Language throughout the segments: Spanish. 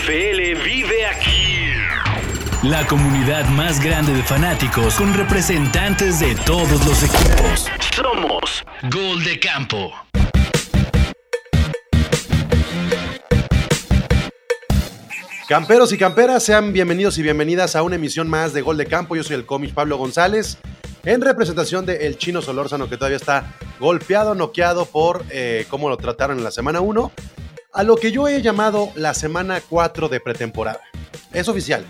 NFL vive aquí. La comunidad más grande de fanáticos con representantes de todos los equipos. Somos Gol de Campo. Camperos y camperas, sean bienvenidos y bienvenidas a una emisión más de Gol de Campo. Yo soy el cómic Pablo González, en representación de El Chino Solórzano, que todavía está golpeado, noqueado por eh, cómo lo trataron en la semana 1, a lo que yo he llamado la semana 4 de pretemporada. Es oficial.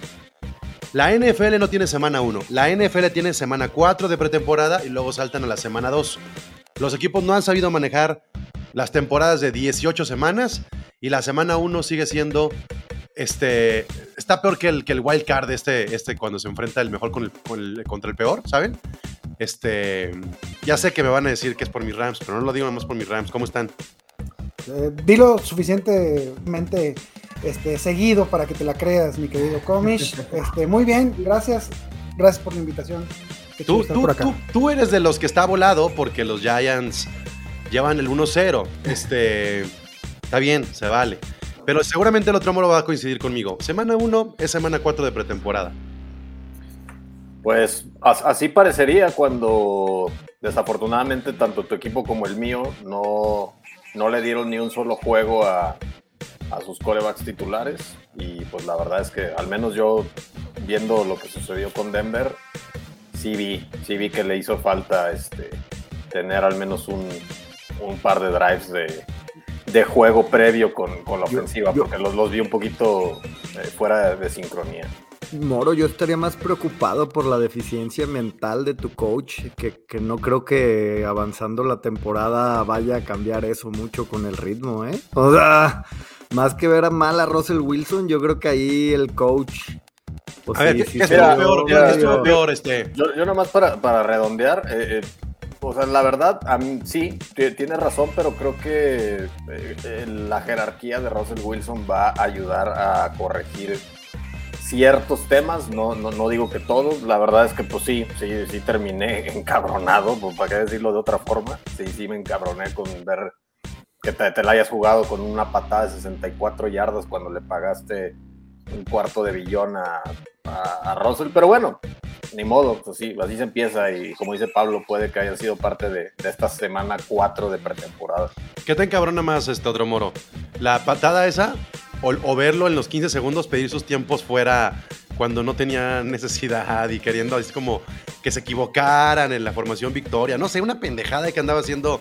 La NFL no tiene semana 1, la NFL tiene semana 4 de pretemporada y luego saltan a la semana 2. Los equipos no han sabido manejar las temporadas de 18 semanas y la semana 1 sigue siendo este está peor que el, que el wild card este, este cuando se enfrenta el mejor con el, con el- contra el peor, ¿saben? Este, ya sé que me van a decir que es por mis Rams, pero no lo digo más por mis Rams. ¿Cómo están? Eh, dilo suficientemente este, seguido para que te la creas, mi querido Comish. Este, muy bien, gracias. Gracias por la invitación. Tú, tú, por acá. tú, tú eres de los que está volado porque los Giants llevan el 1-0. Este, está bien, se vale. Pero seguramente el otro moro va a coincidir conmigo. Semana 1 es semana 4 de pretemporada. Pues as- así parecería cuando desafortunadamente tanto tu equipo como el mío no, no le dieron ni un solo juego a, a sus corebacks titulares. Y pues la verdad es que al menos yo viendo lo que sucedió con Denver, sí vi, sí vi que le hizo falta este, tener al menos un, un par de drives de, de juego previo con, con la ofensiva, yo- porque los, los vi un poquito eh, fuera de sincronía. Moro, yo estaría más preocupado por la deficiencia mental de tu coach, que, que no creo que avanzando la temporada vaya a cambiar eso mucho con el ritmo, ¿eh? O sea, más que ver a mal a Russell Wilson, yo creo que ahí el coach... pues A ver, sí, ¿qué, sí qué se estuvo mira, vio peor? ¿Qué mira, estuvo yo- peor? Este, Yo, yo nomás para, para redondear, eh, eh, o sea, la verdad, a mí, sí, t- tienes razón, pero creo que eh, eh, la jerarquía de Russell Wilson va a ayudar a corregir ciertos temas, no, no, no digo que todos, la verdad es que pues sí, sí, sí terminé encabronado, pues, para qué decirlo de otra forma, sí, sí me encabroné con ver que te, la hayas jugado con una patada de 64 yardas cuando le pagaste un cuarto de billón a, a, a Russell, pero bueno, ni modo, pues sí, así se empieza y como dice Pablo, puede que haya sido parte de, de esta semana 4 de pretemporada. ¿Qué te encabrona más este otro moro? ¿La patada esa? O, verlo en los 15 segundos pedir sus tiempos fuera cuando no tenía necesidad y queriendo así como que se equivocaran en la formación victoria. No sé, una pendejada que andaba haciendo,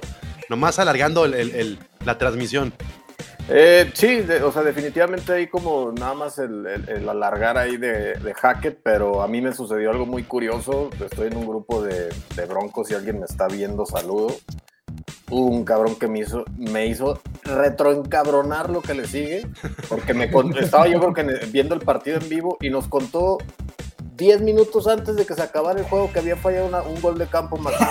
nomás alargando el- la transmisión. Eh, sí, de- o sea, definitivamente ahí como nada más el, el- el alargar ahí de, de Hackett, pero a mí me sucedió algo muy curioso. Estoy en un grupo de, de broncos y alguien me está viendo, saludo. Hubo un cabrón que me hizo, me hizo retroencabronar lo que le sigue, porque me con- estaba yo creo que en- viendo el partido en vivo y nos contó 10 minutos antes de que se acabara el juego que había fallado una- un gol de campo más.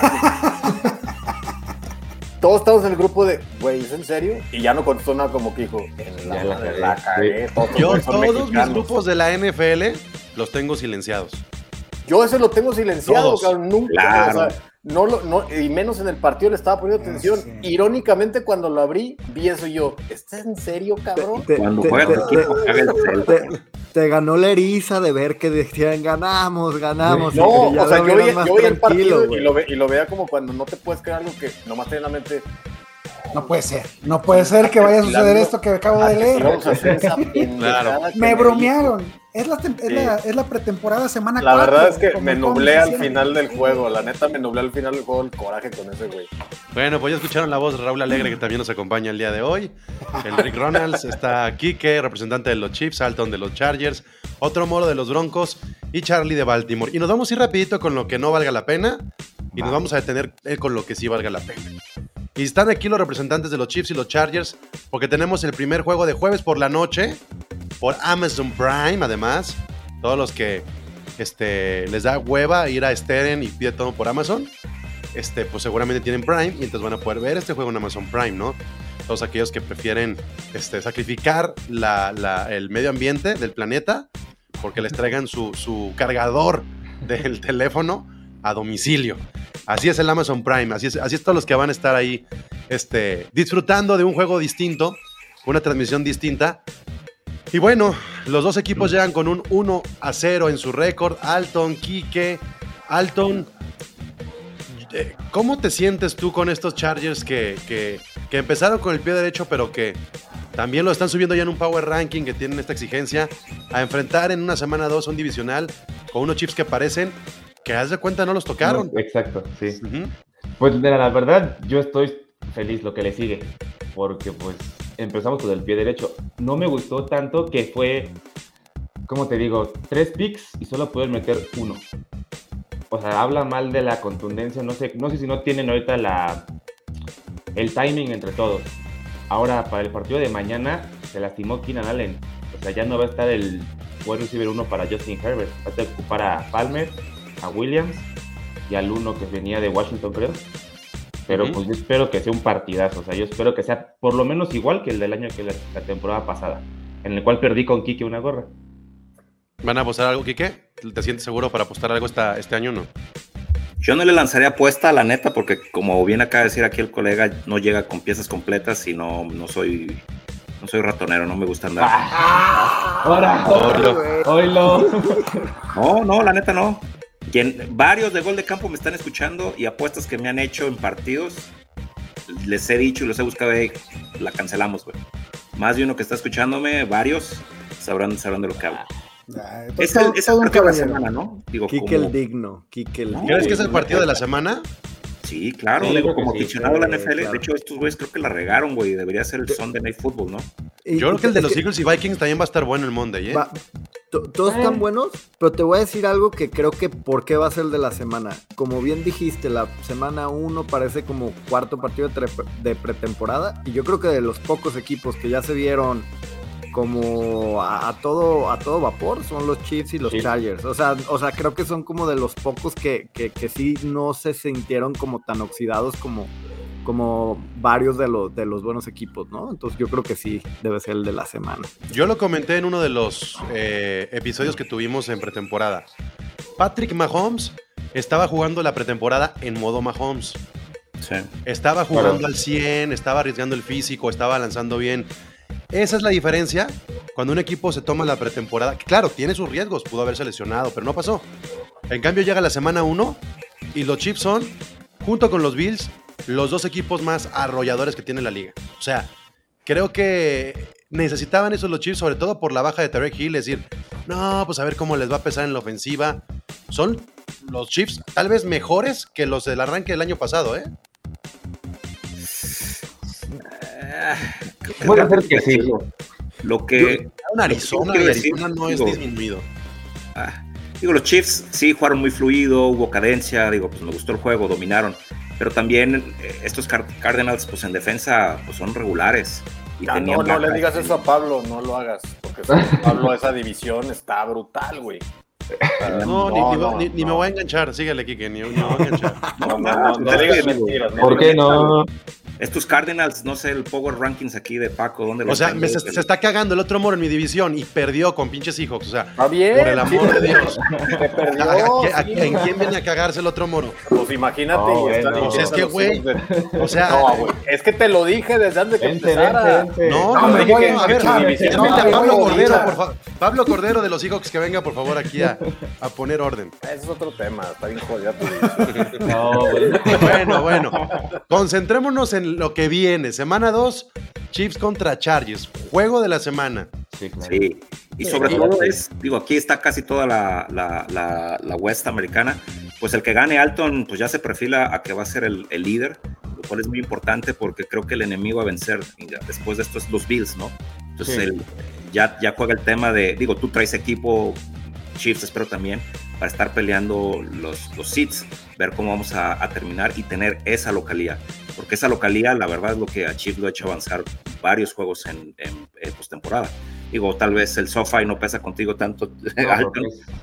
Todos estamos en el grupo de, güey, ¿es en serio? Y ya no contestó nada como que dijo, en la, la cagué. Todos, Yo todos mis grupos de la NFL los tengo silenciados. Yo ese lo tengo silenciado, Todos. cabrón, nunca, Claro. o sea, no lo, no, y menos en el partido le estaba poniendo atención. sí. Irónicamente, cuando lo abrí, vi eso y yo, ¿estás en serio, cabrón? Te, Cuando te- juega te- tu equipo, te- te ganó la eriza de ver que decían ganamos, ganamos. No, o sea, yo veía, yo veía el partido y lo, ve- y lo veía como cuando no te puedes creer algo que nomás tiene en la mente. No puede ser. No puede ser que vaya a suceder esto que acabo de "Ah, leer. Me dijo". bromearon. Es la, es la, es la pretemporada semana La 4. verdad es que me nublé al final del juego, la neta me nublé al final del juego el coraje con ese güey. Bueno, pues ya escucharon la voz de Raúl Alegre, que también nos acompaña el día de hoy. El Rick Ronalds, está Kike, representante de los Chiefs, Alton de los Chargers, otro moro de los Broncos y Charlie de Baltimore. Y nos vamos a ir rapidito con lo que no valga la pena y nos vamos a detener eh, con lo que sí valga la pena. Y están aquí los representantes de los Chiefs y los Chargers, porque tenemos el primer juego de jueves por la noche, por Amazon Prime, además. Todos los que este, les da hueva ir a Steren y pide todo por Amazon, este, pues seguramente tienen Prime y entonces van a poder ver este juego en Amazon Prime, ¿no? Todos aquellos que prefieren este, sacrificar la- la- el medio ambiente del planeta porque les traigan su, su cargador del teléfono a domicilio. Así es el Amazon Prime, así es, así los que van a estar ahí este, disfrutando de un juego distinto, una transmisión distinta, Y bueno, los dos equipos llegan con un 1 a 0 en su récord. Alton, Quique, Alton. eh, ¿Cómo te sientes tú con estos Chargers que, que- que empezaron con el pie derecho, pero que también lo están subiendo ya en un power ranking que tienen esta exigencia a enfrentar en una semana 2 un divisional con unos chips que parecen que haz de cuenta no los tocaron? No, exacto, sí. Pues mira, la verdad, yo estoy feliz lo que le sigue, porque pues empezamos con el pie derecho. No me gustó tanto que fue, como te digo, tres picks y solo pueden meter uno. O sea, habla mal de la contundencia, no sé, no sé si no tienen ahorita la el timing entre todos. Ahora, para el partido de mañana, se lastimó Keenan Allen. O sea, ya no va a estar el wide receiver uno para Justin Herbert. Va a ocupar a Palmer, a Williams y al uno que venía de Washington, creo. Pero pues yo espero que sea un partidazo. O sea, yo espero que sea por lo menos igual que el del año que la, la temporada pasada, en el cual perdí con Kike una gorra. ¿Van a apostar algo, Quique? ¿Te sientes seguro para apostar algo esta, este año o no? Yo no le lanzaría apuesta, la neta, porque como bien acaba de decir aquí el colega, no llega con piezas completas y no, no soy no soy ratonero, no me gusta andar. Ah. ¡Ahora! Oilo. ¡Oilo! No, no, la neta no. Quien, varios de gol de campo me están escuchando y apuestas que me han hecho en partidos, les he dicho y los he buscado, "Ey, la cancelamos, güey. Más de uno que está escuchándome, varios, sabrán, sabrán de lo que hablo. Ah, Es todo- el, es el partido de la semana, ¿no? Digo, Kike el como- digno, Kike el No, digno. ¿Crees que es el partido de la semana? Sí, claro, Sí, digo, como sí, aficionado a la sí, NFL, claro. de hecho estos güeyes creo que la regaron, güey, debería ser el Sunday Night Football, ¿no? Yo creo que el de es los Eagles y Vikings también va a estar bueno el Monday, ¿eh? Va- todos están buenos, pero te voy a decir algo que creo que por qué va a ser el de la semana. Como bien dijiste, la semana 1 parece como cuarto partido de, pretemporada y yo creo que de los pocos equipos que ya se vieron como a, a todo a todo vapor son los Chiefs y los Sí. Chargers. O sea, o sea, creo que son como de los pocos que, que, que sí no se sintieron como tan oxidados como como varios de los de los buenos equipos, ¿no? Entonces yo creo que sí debe ser el de la semana. Yo lo comenté en uno de los eh, episodios que tuvimos en pretemporada. Patrick Mahomes estaba jugando la pretemporada en modo Mahomes. Sí. Estaba jugando Claro. al 100, estaba arriesgando el físico, estaba lanzando bien. Esa es la diferencia cuando un equipo se toma la pretemporada. que Claro, tiene sus riesgos, pudo haberse lesionado, pero no pasó. En cambio, llega la semana 1 y los Chiefs son, junto con los Bills, los dos equipos más arrolladores que tiene la liga. O sea, creo que necesitaban eso los Chiefs, sobre todo por la baja de Tarek Hill, es decir, no, pues a ver cómo les va a pesar en la ofensiva. Son los Chiefs tal vez mejores que los del arranque del año pasado, ¿eh? Puede ser que sí. Lo que Un Arizona, decir, Arizona no es disminuido. Ah, digo, los Chiefs sí jugaron muy fluido, hubo cadencia, digo, pues me gustó el juego, dominaron. Pero también eh, estos Car- Cardinals, pues en defensa, pues son regulares. Y Ya, tenían no, no le digas eso a Pablo, no lo hagas, porque Pablo esa división está brutal, güey. No, ni, ni- no, ni- ni me no. voy a enganchar. Síguele, Kike, ni, me voy a enganchar. No, no, no, no no ¿Por qué no? Estos Cardinals, no sé, el Power Rankings aquí de Paco, ¿dónde lo O sea, me- se, está cagando el otro moro en mi división y perdió con pinches Seahawks. O sea, Está bien. por el amor de Dios. Perdió. ¿A- a- a- sí. ¿En quién viene a cagarse el otro moro? Pues imagínate. Bueno. Pues es que, güey, O sea, No, güey. Es que te lo dije desde antes de que Vente, empezara. vente, vente. No, No, no, me dije voy que- a ver, a Pablo Cordero, por favor. Pablo Cordero de los Seahawks que venga, por favor, aquí a, a poner orden. Ese es otro tema. Está bien división. No, güey. Bueno, bueno. Concentrémonos en lo que viene. Semana 2, Chiefs contra Chargers. Juego de la semana. Sí, claro. Sí, y sobre Sí. todo es, digo, aquí está casi toda la, la, la, la West americana, pues el que gane Alton, pues ya se perfila a que va a ser el, el líder, lo cual es muy importante porque creo que el enemigo a vencer ya después de esto es los Bills, ¿no? Entonces Sí. el- ya, juega el tema de, digo, tú traes equipo, Chiefs espero también, para estar peleando los, los seats, ver cómo vamos a, terminar y tener esa localía, porque esa localía, la verdad, es lo que a Chiefs lo ha hecho avanzar varios juegos en, en, en postemporada. Digo, tal vez el sofá y no pesa contigo tanto. No,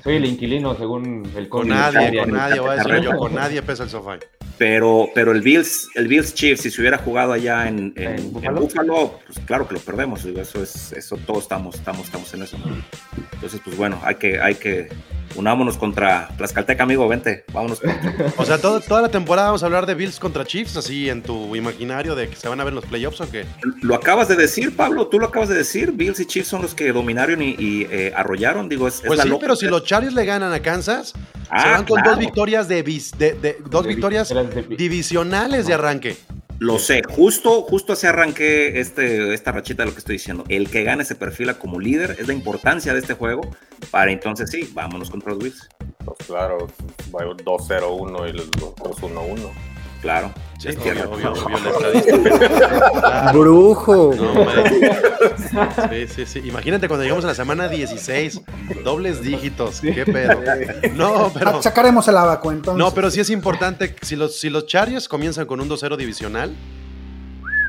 soy el inquilino según el Con nadie, con nadie, voy a decir yo, con nadie pesa el sofá. pero, pero el Bills, el Bills Chiefs, si se hubiera jugado allá en, en, ¿En en Buffalo? Buffalo, pues claro que lo perdemos. digo, Eso es, eso todos estamos, estamos, estamos en eso. Entonces, pues bueno, hay que, hay que unámonos contra Tlaxcalteca, amigo, vente, vámonos. O sea, todo- toda la temporada vamos a hablar de Bills contra Chiefs, así en tu imaginario de que se van a ver los playoffs o qué. Lo acabas de decir, Pablo, tú lo acabas de decir. Bills y Chiefs son los que dominaron y, y, eh, arrollaron. Digo, es, es Pues la sí, pero si los Chargers le ganan a Kansas, se Ah, van con claro. dos victorias de, vis- de- de- dos De victorias divisionales de arranque. Lo sé, justo, justo así arranqué este, esta rachita de lo que estoy diciendo. El que gane se perfila como líder, es la importancia de este juego. Para entonces sí, vámonos contra los Bills. Pues claro, va 2-0-1 y los otros 1-1. Claro. Sí, Es obvio, obvio, obvio, la estadística. Claro. Brujo. No. Sí, sí, sí. Imagínate cuando llegamos a la semana 16, dobles dígitos. ¿Qué pedo? No, pero. Ah, Sacaremos el abaco entonces. No, pero sí es importante. Si los, si los Chargers comienzan con un 2-0 divisional,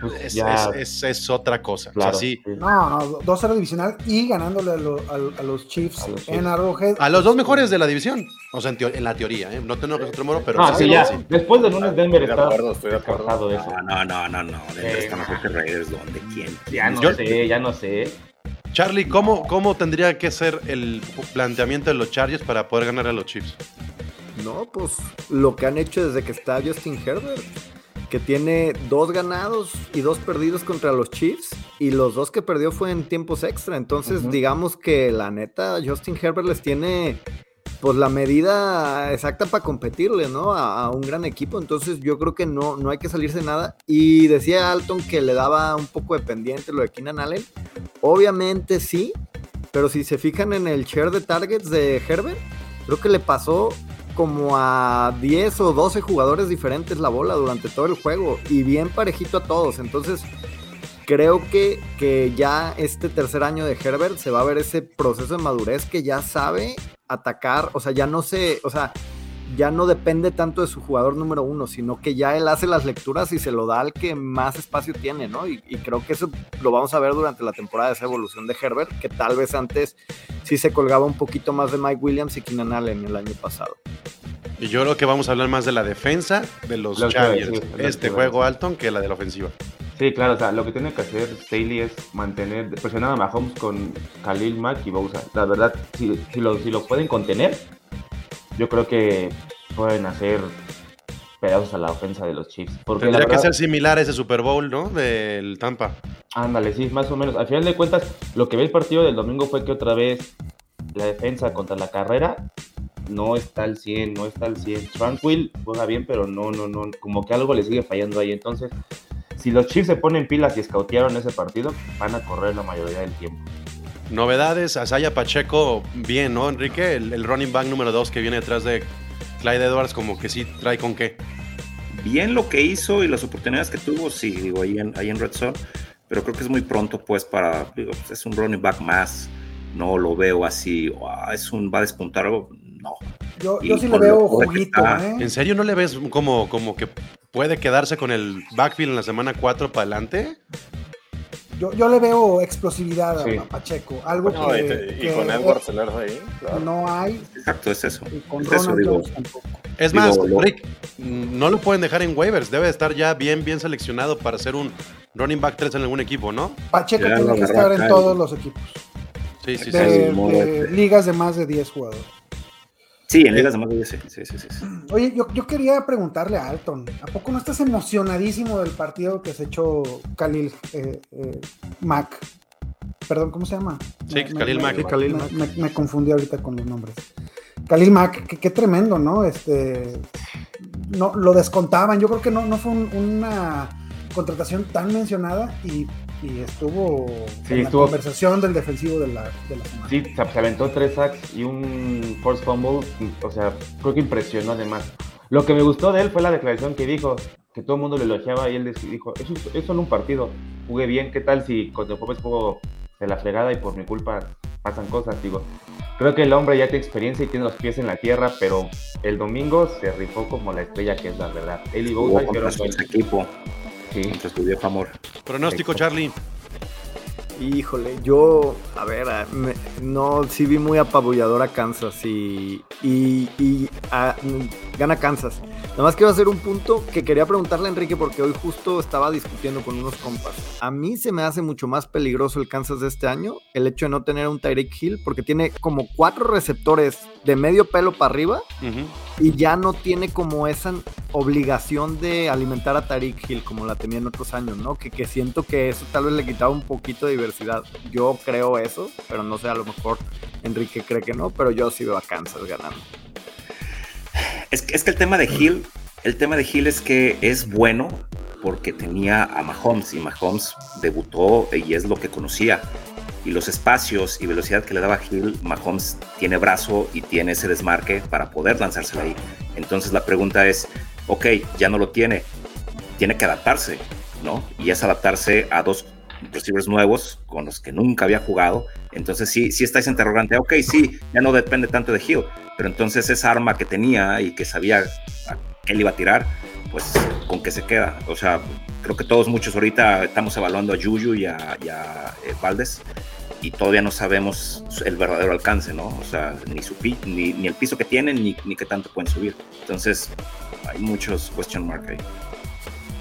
Pues es, ya, es- es- es otra cosa. claro, O sea, sí. No, no, 2-0 divisional y ganándole a, lo- a- a los Chiefs A los en. Arrowhead. A los dos mejores de la división. O sea, en, la teoría, ¿eh? No tengo que otro moro, pero. Ah, sí, ya. sí. Después de lunes Denver Estoy de está acuerdo, estoy de acuerdo. descartado eso. No, no, no, no, no. Denver está mejor que Raiders. ¿Dónde? ¿Quién? Ya no Yo- sé, ya no sé. Charlie, ¿cómo, ¿cómo tendría que ser el planteamiento de los Chargers para poder ganar a los Chiefs? No, pues lo que han hecho desde que está Justin Herbert, que tiene dos ganados y dos perdidos contra los Chiefs, y los dos que perdió fue en tiempos extra. Entonces, digamos que la neta, Justin Herbert les tiene pues la medida exacta para competirle, ¿no? A, a un gran equipo. Entonces, yo creo que no, no hay que salirse de nada. Y decía Alton que le daba un poco de pendiente lo de Keenan Allen. Obviamente sí, pero si se fijan en el share de targets de Herbert, creo que le pasó como a 10 o 12 jugadores diferentes la bola durante todo el juego y bien parejito a todos. Entonces, creo que, que ya este tercer año de Herbert se va a ver ese proceso de madurez que ya sabe atacar, o sea, ya no se, o sea, ya no depende tanto de su jugador número uno, sino que ya él hace las lecturas y se lo da al que más espacio tiene, ¿no? Y, y creo que eso lo vamos a ver durante la temporada, esa evolución de Herbert, que tal vez antes sí se colgaba un poquito más de Mike Williams y Keenan Allen el año pasado. Y yo creo que vamos a hablar más de la defensa de los Chargers. este juego. Alton que la de la ofensiva. Sí, claro, o sea, lo que tiene que hacer Staley es mantener, presionar a Mahomes con Khalil Mack y Bosa. La verdad, si, si, lo, si lo pueden contener, yo creo que pueden hacer pedazos a la ofensa de los Chiefs. Porque Tendría que ser similar a ese Super Bowl, ¿no? Del Tampa. ándale, sí, más o menos. Al final de cuentas, lo que ve el partido del domingo fue que otra vez la defensa contra la carrera no está al 100, no está al 100. Tranquil juega bien, pero no, no, no, como que algo le sigue fallando ahí. Entonces, si los Chiefs se ponen pilas y escautearon ese partido, van a correr la mayoría del tiempo. Novedades, Asaya Pacheco, bien, ¿no, Enrique? El, el running back número 2 que viene detrás de Clyde Edwards, como que sí trae con qué. Bien lo que hizo y las oportunidades que tuvo, sí, digo, ahí en, ahí en Red Zone. Pero creo que es muy pronto, pues, para. Digo, es un running back más. No lo veo así. "Ah, es un. Va a despuntar algo. No. Yo, yo sí le veo lo que juguito, está, ¿eh? ¿En serio no le ves como, como que puede quedarse con el backfield en la semana 4 para adelante? Yo, yo le veo explosividad a- Sí. a Pacheco. Algo No, que, y, te- y que con Edwards tenerse ahí. claro. no hay Exacto, es eso. y con Es eso, Ronald digo. Jones tampoco. Es Digo, más, lo- Rick, no lo pueden dejar en waivers. Debe de estar ya bien, bien seleccionado para ser un running back 3 en algún equipo, ¿no? Pacheco Ya tiene que estar en todos los equipos. Sí, sí, sí. De, sí, modo de ligas de más de 10 jugadores. Sí, en ligas de más de 10, sí, sí, sí, sí, sí. Oye, yo, yo quería preguntarle a Alton, ¿a poco no estás emocionadísimo del partido que se echó Khalil eh, eh, Mack? Perdón, ¿cómo se llama? Sí, Khalil Mack. Sí, Khalil me, Mack. me- me confundí ahorita con los nombres. Khalil Mack, qué, qué tremendo, ¿no? Este, no, lo descontaban. Yo creo que no, no fue un- una contratación tan mencionada y, y estuvo Sí, en la conversación del defensivo de la, de la semana. Sí, se, aventó tres sacks y un force fumble. O sea, creo que impresionó además. Lo que me gustó de él fue la declaración que dijo, que todo el mundo lo elogiaba y él dijo, eso es, solo un partido, jugué bien, ¿qué tal si cuando jueves juego de la fregada y por mi culpa pasan cosas? Digo, creo que el hombre ya tiene experiencia y tiene los pies en la tierra, pero el domingo se rifó como la estrella que es la verdad. Él y equipo, Sí. contra su viejo amor. Pronóstico, Charlie. Híjole, yo, a ver, a- me- no, sí vi muy apabullador a Kansas y, y, y, ah, gana Kansas. Nada más quiero hacer un punto que quería preguntarle a Enrique porque hoy justo estaba discutiendo con unos compas. A mí se me hace mucho más peligroso el Kansas de este año el hecho de no tener un Tyreek Hill porque tiene como cuatro receptores de medio pelo para arriba y ya no tiene como esa obligación de alimentar a Tariq Hill como la tenía en otros años, ¿no? Que, que siento que eso tal vez le quitaba un poquito de diversidad. Yo creo eso, pero no sé, a lo mejor Enrique cree que no, pero yo sí veo a Kansas ganando. Es que, es que el tema de Hill, el tema de Hill es que es bueno porque tenía a Mahomes y Mahomes debutó y es lo que conocía. Y los espacios y velocidad que le daba Hill, Mahomes tiene brazo y tiene ese desmarque para poder lanzársela ahí. Entonces la pregunta es, ok, ya no lo tiene, tiene que adaptarse, ¿no? Y es adaptarse a dos receivers nuevos con los que nunca había jugado. Entonces sí, sí está ese interrogante, ok, sí, ya no depende tanto de Hill, pero entonces esa arma que tenía y que sabía a qué le iba a tirar, pues con qué se queda. O sea, creo que todos muchos ahorita estamos evaluando a Juju y a, y a, eh, Valdés y todavía no sabemos el verdadero alcance, ¿no? O sea, ni, su pi- ni, ni el piso que tienen ni, ni qué tanto pueden subir. Entonces, hay muchos question mark ahí.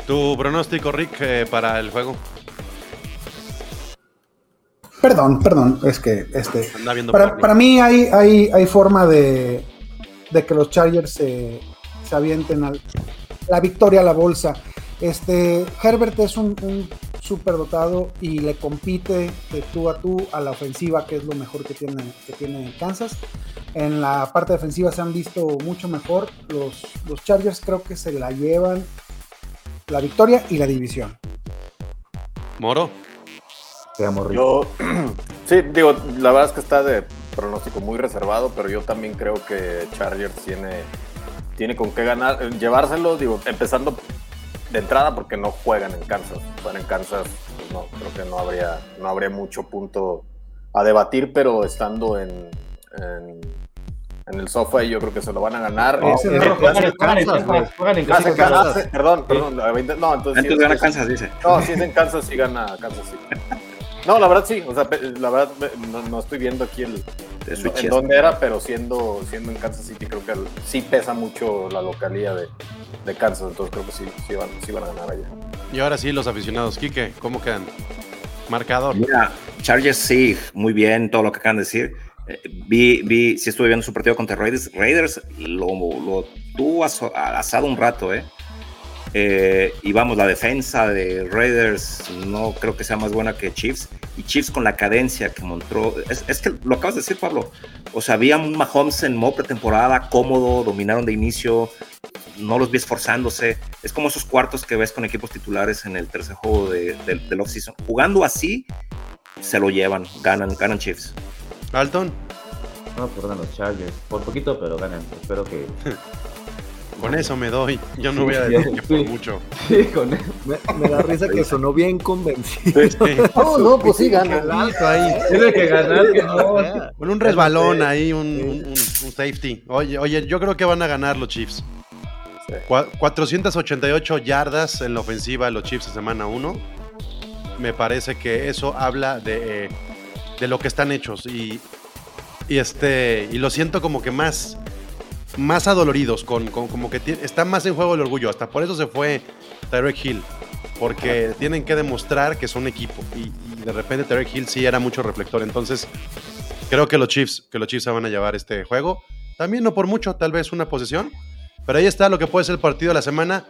Tu pronóstico, Rick, eh, para el juego. Perdón, perdón, es que este, para, mí hay, hay, hay forma de, de que los Chargers se, se avienten al- la victoria a la bolsa. Este, Herbert es un, un superdotado y le compite de tú a tú a la ofensiva, que es lo mejor que tiene, que tiene Kansas. En la parte defensiva se han visto mucho mejor. Los, los Chargers creo que se la llevan la victoria y la división. Moro. Yo, sí, digo, la verdad es que está de pronóstico muy reservado, pero yo también creo que Chargers tiene, tiene con qué ganar, llevárselo, digo, empezando de entrada porque no juegan en Kansas. Juegan en Kansas, pues no, creo que no habría, no habría mucho punto a debatir, pero estando en, en, en el sofá yo creo que se lo van a ganar. Ese es Juegan en Kansas, Kansas, güey. juegan en se- Kansas. se- perdón, perdón, no, entonces sí, Antes es- gana es- Kansas, dice. no, si es en Kansas, sí gana Kansas, sí. No, la verdad sí, o sea, la verdad no, no estoy viendo aquí el, en, dónde era, pero siendo, siendo en Kansas City creo que el- sí pesa mucho la localía de, de Kansas, entonces creo que sí, sí, van, sí van a ganar allá. Y ahora sí, los aficionados. Quique, ¿cómo quedan? Marcador. Mira, Chargers sí, muy bien todo lo que acaban de decir. Eh, vi, vi, sí estuve viendo su partido contra Raiders. Raiders lo, lo tuvo aso- asado un rato, ¿eh? Eh, y vamos, la defensa de Raiders no creo que sea más buena que Chiefs. Y Chiefs con la cadencia que mostró. Es, es que lo acabas de decir, Pablo. O sea, había un Mahomes en modo pretemporada, cómodo, dominaron de inicio. No los vi esforzándose. Es como esos cuartos que ves con equipos titulares en el tercer juego de, de- del offseason. Jugando así, se lo llevan, ganan, ganan Chiefs. Alton, No, pues ganan los Chargers. Por poquito, pero ganan. Espero que. con eso me doy. Yo no voy a Sí, decir que por sí. mucho. Sí, con Me, me da risa que sonó bien convencido. Sí, No, no, pues sí gana. ahí. Tiene que ganar, que no. Con un resbalón ahí, un, un- safety. Oye, oye, yo creo que van a ganar los Chiefs. Sí. Cua- 488 yardas en la ofensiva de los Chiefs en semana 1. Me parece que eso habla de, eh, de lo que están hechos. Y, y este y lo siento como que más, más adoloridos, con, con- como que está más en juego el orgullo. Hasta por eso se fue Tyreek Hill. Porque tienen que demostrar que son equipo. Y, y de repente Tyreek Hill sí era mucho reflector. Entonces, creo que los Chiefs, que los Chiefs se van a llevar este juego. También no por mucho, tal vez una posesión. Pero ahí está lo que puede ser el partido de la semana.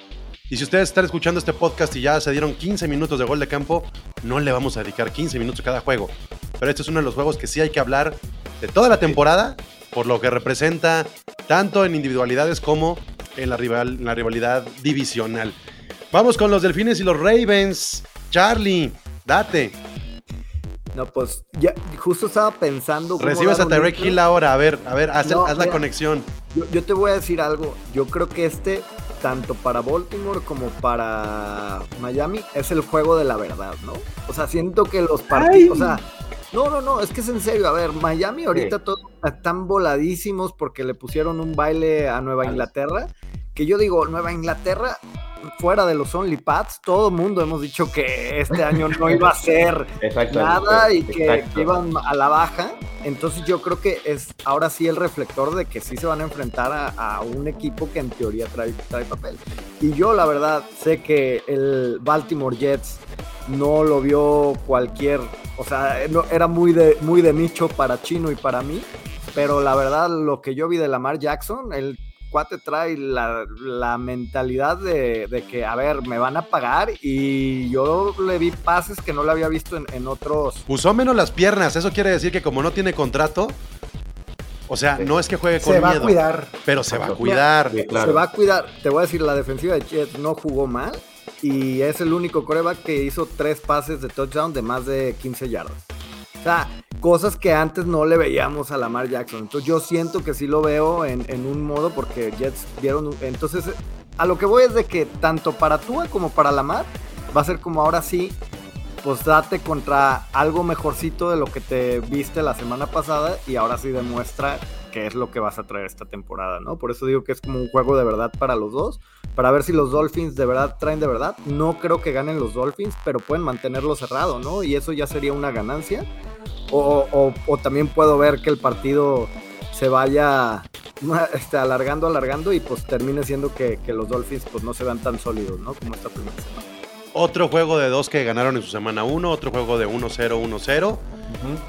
Y si ustedes están escuchando este podcast y ya se dieron 15 minutos de gol de campo, no le vamos a dedicar 15 minutos a cada juego. Pero este es uno de los juegos que sí hay que hablar de toda la temporada, por lo que representa tanto en individualidades como en la, rival, en la rivalidad divisional. Vamos con los Delfines y los Ravens. Charlie, date. No, pues ya justo estaba pensando. cómo Recibes a Tyreek. Hill ahora. A ver, a ver, haz, No, haz la conexión. Yo, yo te voy a decir algo. Yo creo que este, tanto para Baltimore como para Miami, es el juego de la verdad, ¿no? O sea, siento que los partidos. O sea, no, no, no, es que es en serio. A ver, Miami ahorita todos están voladísimos porque le pusieron un baile a Nueva. Inglaterra. Que yo digo, Nueva Inglaterra, fuera de los Only Pads, todo el mundo hemos dicho que este año no iba a ser nada y que, iban a la baja. Entonces yo creo que es ahora sí el reflector de que sí se van a enfrentar a, a un equipo que en teoría trae, trae papel. Y yo la verdad sé que el Baltimore Jets no lo vio cualquier, o sea, no, era muy de, muy de nicho para Chino y para mí, pero la verdad lo que yo vi de Lamar Jackson, el cuate trae la, la mentalidad de, de que, a ver, me van a pagar y yo le vi pases que no le había visto en, en otros. Usó menos las piernas, eso quiere decir que como no tiene contrato, o sea, no es que juegue con Se va miedo, a cuidar. pero se va a cuidar. Sí, claro. Se va a cuidar, te voy a decir, la defensiva de Jets no jugó mal y es el único coreback que hizo tres pases de touchdown de más de 15 yardas. Sea, cosas que antes no le veíamos a Lamar Jackson. Entonces yo siento que sí lo veo en, en un modo porque Jets dieron... Entonces, a lo que voy es de que tanto para Tua como para Lamar va a ser como ahora sí, pues date contra algo mejorcito de lo que te viste la semana pasada y ahora sí demuestra qué es lo que vas a traer esta temporada, ¿no? Por eso digo que es como un juego de verdad para los dos, para ver si los Dolphins de verdad traen de verdad. No creo que ganen los Dolphins, pero pueden mantenerlo cerrado, ¿no? Y eso ya sería una ganancia. O, o- o también puedo ver que el partido se vaya este, alargando, alargando y pues termine siendo que, que los Dolphins pues no se vean tan sólidos, ¿no? Como esta primera semana. Otro juego de dos que ganaron en su semana 1, otro juego de 1-0, 1-0. Ujú.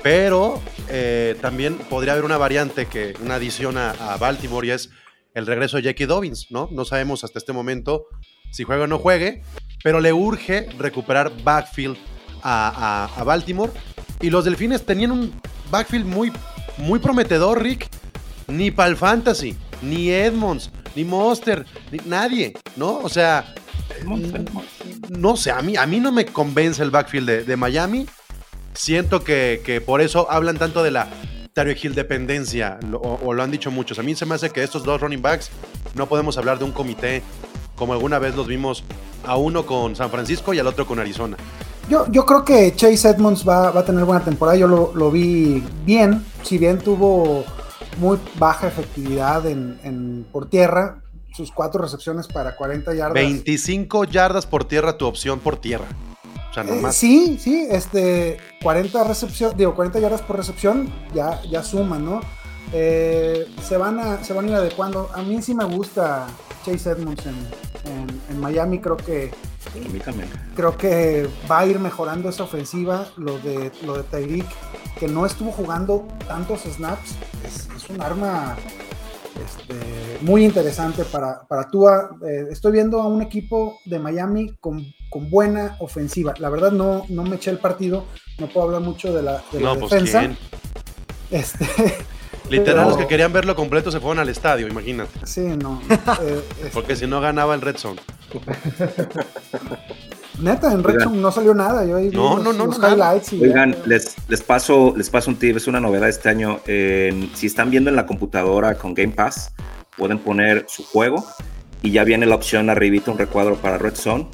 Pero eh, también podría haber una variante que, una adición a, a Baltimore y es el regreso de Jackie Dobbins, ¿no? No sabemos hasta este momento si juega o no juegue, pero le urge recuperar backfield a, a- a Baltimore. Y los delfines tenían un backfield muy, muy prometedor, Rick. Ni para el fantasy, ni Edmonds, ni Monster, ni nadie, ¿no? O sea, no sé, a mí, a mí no me convence el backfield de, de Miami. Siento que, que por eso hablan tanto de la Tyreek Hill dependencia, lo- o lo han dicho muchos. A mí se me hace que estos dos running backs no podemos hablar de un comité como alguna vez los vimos a uno con San Francisco y al otro con Arizona. Yo, yo creo que Chase Edmonds va, va a tener buena temporada. Yo lo, lo vi bien, si bien tuvo muy baja efectividad en, en- por tierra, sus cuatro recepciones para 40 yardas. 25 yardas por tierra, tu opción por tierra. O sea, Eh, nomás. sí, sí, este, 40 recepción, digo, 40 yardas por recepción, ya, ya suman, ¿no? Eh, se, van a, se van a ir adecuando. A mí sí me gusta Chase Edmonds en, en- en Miami, creo que, A mí también. creo que va a ir mejorando esa ofensiva. Lo de, lo de Tyreek, que no estuvo jugando tantos snaps, es, es un arma este, muy interesante para, para Tua. Eh, estoy viendo a un equipo de Miami con, con buena ofensiva. La verdad no, no me eché el partido, no puedo hablar mucho de la, de la No, pues defensa. quién. Este, Literal, Pero- los que querían verlo completo se fueron al estadio, imagínate. sí, no. eh, este, Porque si no ganaba el Red Zone. neta, en Red. Zone no salió nada. Yo ahí vi No, los, no, no, los nada. highlights y Oigan, ya- les, les, paso, les paso un tip, es una novedad este año. Si están viendo en la computadora con Game Pass, pueden poner su juego y ya viene la opción arribita, un recuadro para Red Zone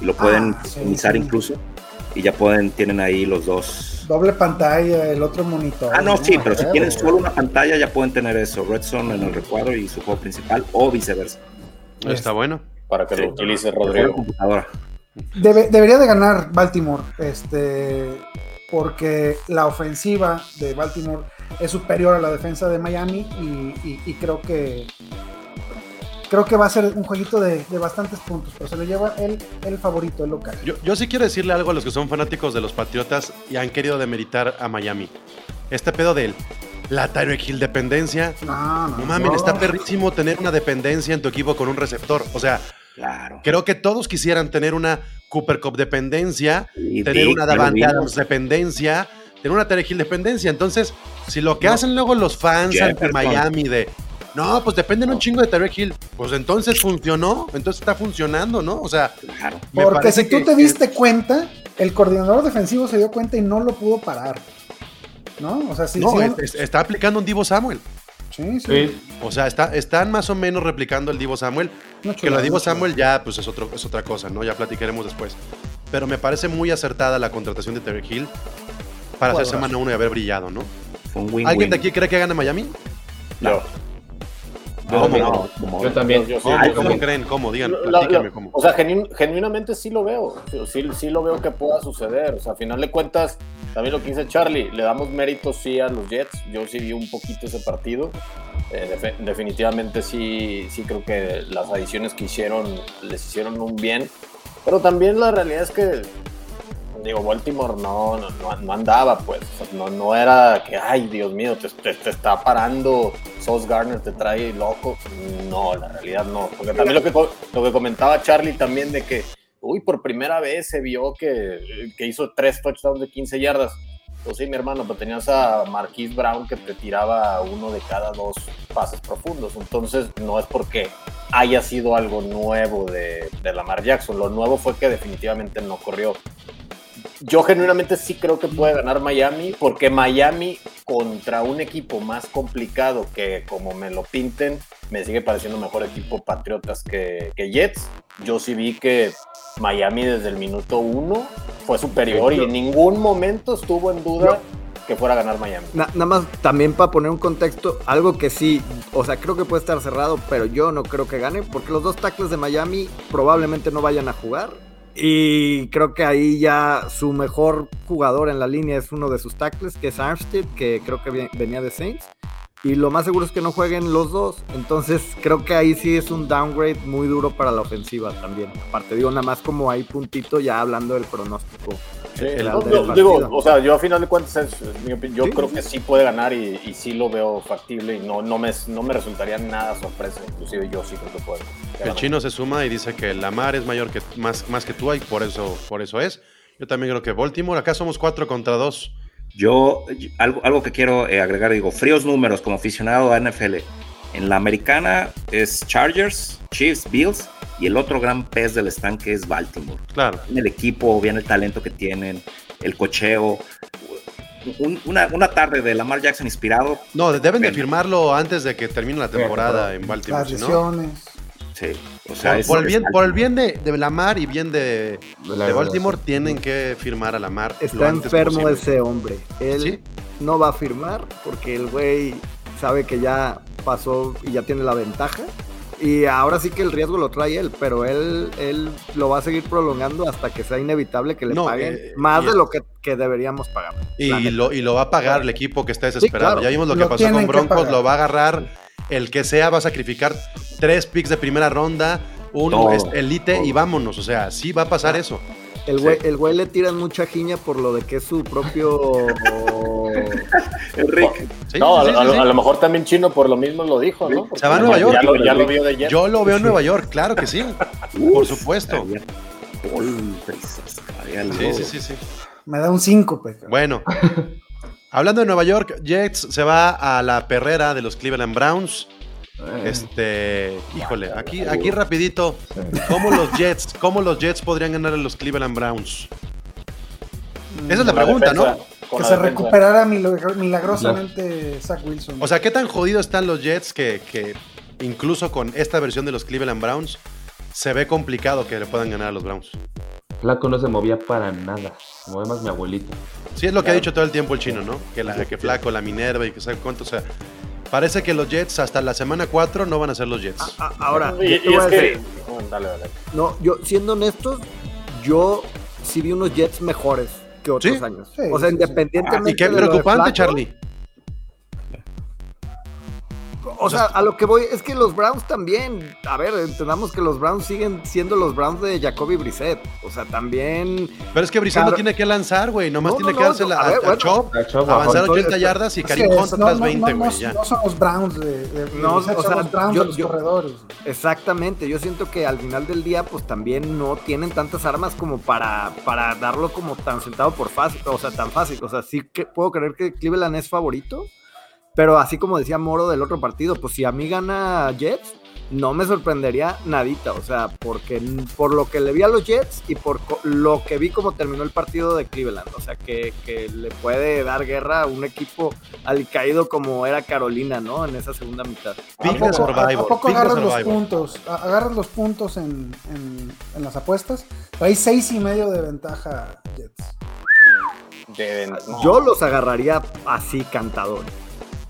y lo pueden Ah, sí, customizar sí. incluso y ya pueden, tienen ahí los dos. Doble pantalla, el otro monitor. Ah, no, sí, pero si tienen solo una pantalla ya pueden tener eso, Red Zone en el recuadro y su juego principal o viceversa. Está bueno. Para que Sí. lo utilice Rodrigo. computadora. Debe- debería de ganar Baltimore, este, porque la ofensiva de Baltimore es superior a la defensa de Miami y, y- y creo que creo que va a ser un jueguito de, de bastantes puntos, pero se lo lleva el, el favorito, el local. Yo, yo sí quiero decirle algo a los que son fanáticos de los Patriotas y han querido demeritar a Miami. Este pedo de él. La Tyreek Hill dependencia. No, no, No mames, no. está perrísimo tener una dependencia en tu equipo con un receptor. O sea, Claro. creo que todos quisieran tener una Cooper Cup dependencia, Y tener Dick, una Davante. Adams dependencia, tener una Tyreek Hill dependencia. Entonces, si lo que No. hacen luego los fans ante. Miami de no, pues dependen un chingo de Tyreek Hill, pues entonces funcionó, entonces está funcionando, ¿no? O sea, Claro. Porque si tú que- te diste cuenta, el coordinador defensivo se dio cuenta y no lo pudo parar. ¿No? O sea, sí, No, sí, es- es- está aplicando un Divo Samuel. sí, sí. Sí, O sea, está, están más o menos replicando el Divo Samuel. Una Que lo Divo. Samuel ya pues es, otro, es otra cosa, ¿no? Ya platicaremos después. Pero me parece muy acertada la contratación de Terry Hill para hacer semana 1 y haber brillado, ¿no? Fue un win-win. ¿Alguien de aquí cree que gana Miami? Yo. Yo ¿Cómo? no, como- Yo también. Yo- ¿Cómo, yo cómo creen? ¿Cómo? Digan, platíquenme cómo. O sea, genu- genuinamente sí lo veo. Sí, sí lo veo que pueda suceder. O sea, a final de cuentas, también lo que dice Charlie, le damos mérito sí a los Jets. Yo sí vi un poquito ese partido. Eh, definitivamente sí, sí creo que las adiciones que hicieron les hicieron un bien. Pero también la realidad es que, digo, Baltimore no, no, no- andaba, pues. No, no era que, ay, Dios mío, te, te- te está parando, Sauce Garner te trae loco. No, la realidad no. Porque también lo que, lo que comentaba Charlie también de que, uy, por primera vez se vio que, que hizo tres touchdowns de 15 yardas. Pues sí, mi hermano, pero tenías a Marquise Brown que te tiraba uno de cada dos pases profundos. Entonces, no es porque haya sido algo nuevo de, de Lamar Jackson. Lo nuevo fue que definitivamente no corrió. Yo genuinamente sí creo que puede ganar Miami, porque Miami contra un equipo más complicado que como me lo pinten, me sigue pareciendo mejor equipo Patriotas que, que Jets. Yo sí vi que Miami desde el minuto uno fue superior y en ningún momento estuvo en duda que fuera a ganar Miami. Na- nada más también para poner un contexto, algo que sí, o sea, creo que puede estar cerrado, pero yo no creo que gane, porque los dos tackles de Miami probablemente no vayan a jugar. Y creo que ahí ya su mejor jugador en la línea es uno de sus tackles, que es Armstead, que creo que venía de Saints. Y lo más seguro es que no jueguen los dos. Entonces creo que ahí sí es un downgrade muy duro para la ofensiva también. Aparte, digo, nada más como hay puntito ya hablando del pronóstico. el- No, del digo, o sea, yo a final de cuentas, es- yo Sí, creo sí, que sí puede ganar y, y sí lo veo factible y no, no, me, no me resultaría nada sorpresa. Inclusive yo sí creo que puede. El chino se suma y dice que Lamar es mayor que más, más que tú y por eso, por eso es. Yo también creo que Baltimore, acá somos cuatro contra dos. Yo, algo, algo que quiero eh, agregar, digo, fríos números como aficionado a NFL. En la americana es Chargers, Chiefs, Bills y el otro gran pez del estanque es Baltimore. Claro. Bien el equipo, bien el talento que tienen, el cocheo. Un- una, una tarde de Lamar Jackson inspirado, No, deben de firmarlo antes de que termine la temporada en Baltimore, Las no. lesiones. sí. O sea, Por, es- por el bien, Baltimore. por el bien de, de Lamar y bien de, La de verdad, Baltimore, tienen que firmar a Lamar. lo Está antes enfermo posible. ese hombre. Él ¿Sí? no va a firmar porque el güey sabe que ya pasó y ya tiene la ventaja. Y ahora sí que el riesgo lo trae él, pero él, él lo va a seguir prolongando hasta que sea inevitable que le No, paguen eh, más de lo que, que deberíamos pagar. Y, lo, y lo va a pagar el equipo que está desesperado. claro. ya vimos lo que Lo pasó con que Broncos, lo va a agarrar el que sea, va a sacrificar tres picks de primera ronda, un Todo, es- elite y vámonos. O sea, sí va a pasar eso. El güey, el güey le tiran mucha giña por lo de que es su propio. Enrique, Sí, no, sí, a, sí, a lo- sí. a lo mejor también Chino por lo mismo lo dijo, ¿no? Se va a Nueva ya, York. Ya lo, ya lo vio de Jets. Yo lo veo en Nueva York, claro que sí. Por supuesto. Sí, sí, sí, sí. Me da un 5, Bueno, hablando de Nueva York, Jets se va a la perrera de los Cleveland Browns. Eh, Este, híjole, aquí, aquí rapidito, ¿cómo los Jets, cómo los Jets podrían ganar a los Cleveland Browns? Esa es la pregunta, ¿no? Que se recuperara milagro- milagrosamente Zach Wilson. O sea, ¿qué tan jodidos están los Jets que, que incluso con esta versión de los Cleveland Browns se ve complicado que le puedan ganar a los Browns? Flaco no se movía para nada. Se movía más mi abuelito. Sí, es lo que ha dicho todo el tiempo el chino, ¿no? Que, la, que Flaco, la Minerva y que sabe cuánto. O sea, parece que los Jets hasta la semana 4 no van a ser los Jets. A- ahora, Y, es que. Bueno, dale, dale. no, yo siendo honestos, yo sí vi unos Jets mejores que otros Sí. años. Sí, o sea, sí, sí. independientemente. y qué de lo de preocupante, Flacco, Charlie. O sea, a lo que voy es que los Browns también, a ver, entendamos que los Browns siguen siendo los Browns de Jacoby Brissett. O sea, también. Pero es que Brissett no tiene que lanzar, güey. Nomás No, tiene no, que dársela no, a a, ver, a bueno. Chop, A Chop, avanzar ajá. 80 yardas y Karim Hunt atrás no, 20, no, güey. no, ya. no son los Browns de, de- de No, o sea, los Browns yo- de los yo- corredores. Exactamente, yo siento que al final del día, pues también no tienen tantas armas como para, para darlo como tan sentado por fácil, o sea, tan fácil. O sea, sí que puedo creer que Cleveland es favorito, pero así como decía Moro del otro partido, pues si a mí gana Jets, no me sorprendería nadita, o sea, porque por lo que le vi a los Jets y por lo que vi como terminó el partido de Cleveland, o sea, que, que le puede dar guerra a un equipo alicaído como era Carolina, ¿no? En esa segunda mitad. ¿A poco, a- Survivor, ¿A poco pick de agarras los puntos? Agarras los puntos en, en- en las apuestas. Hay seis y medio de ventaja Jets. No. Yo los agarraría así cantadores.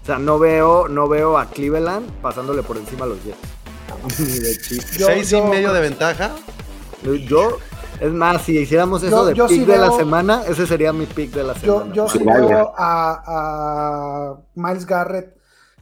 O sea, no veo, no veo a Cleveland pasándole por encima a los Jets. Ni de chiste. Yo- Seis y medio de ventaja. Yo, es más, si hiciéramos eso Yo- de yo pick sí de la semana, ese sería mi pick de la semana. yo sí veo a, a Miles Garrett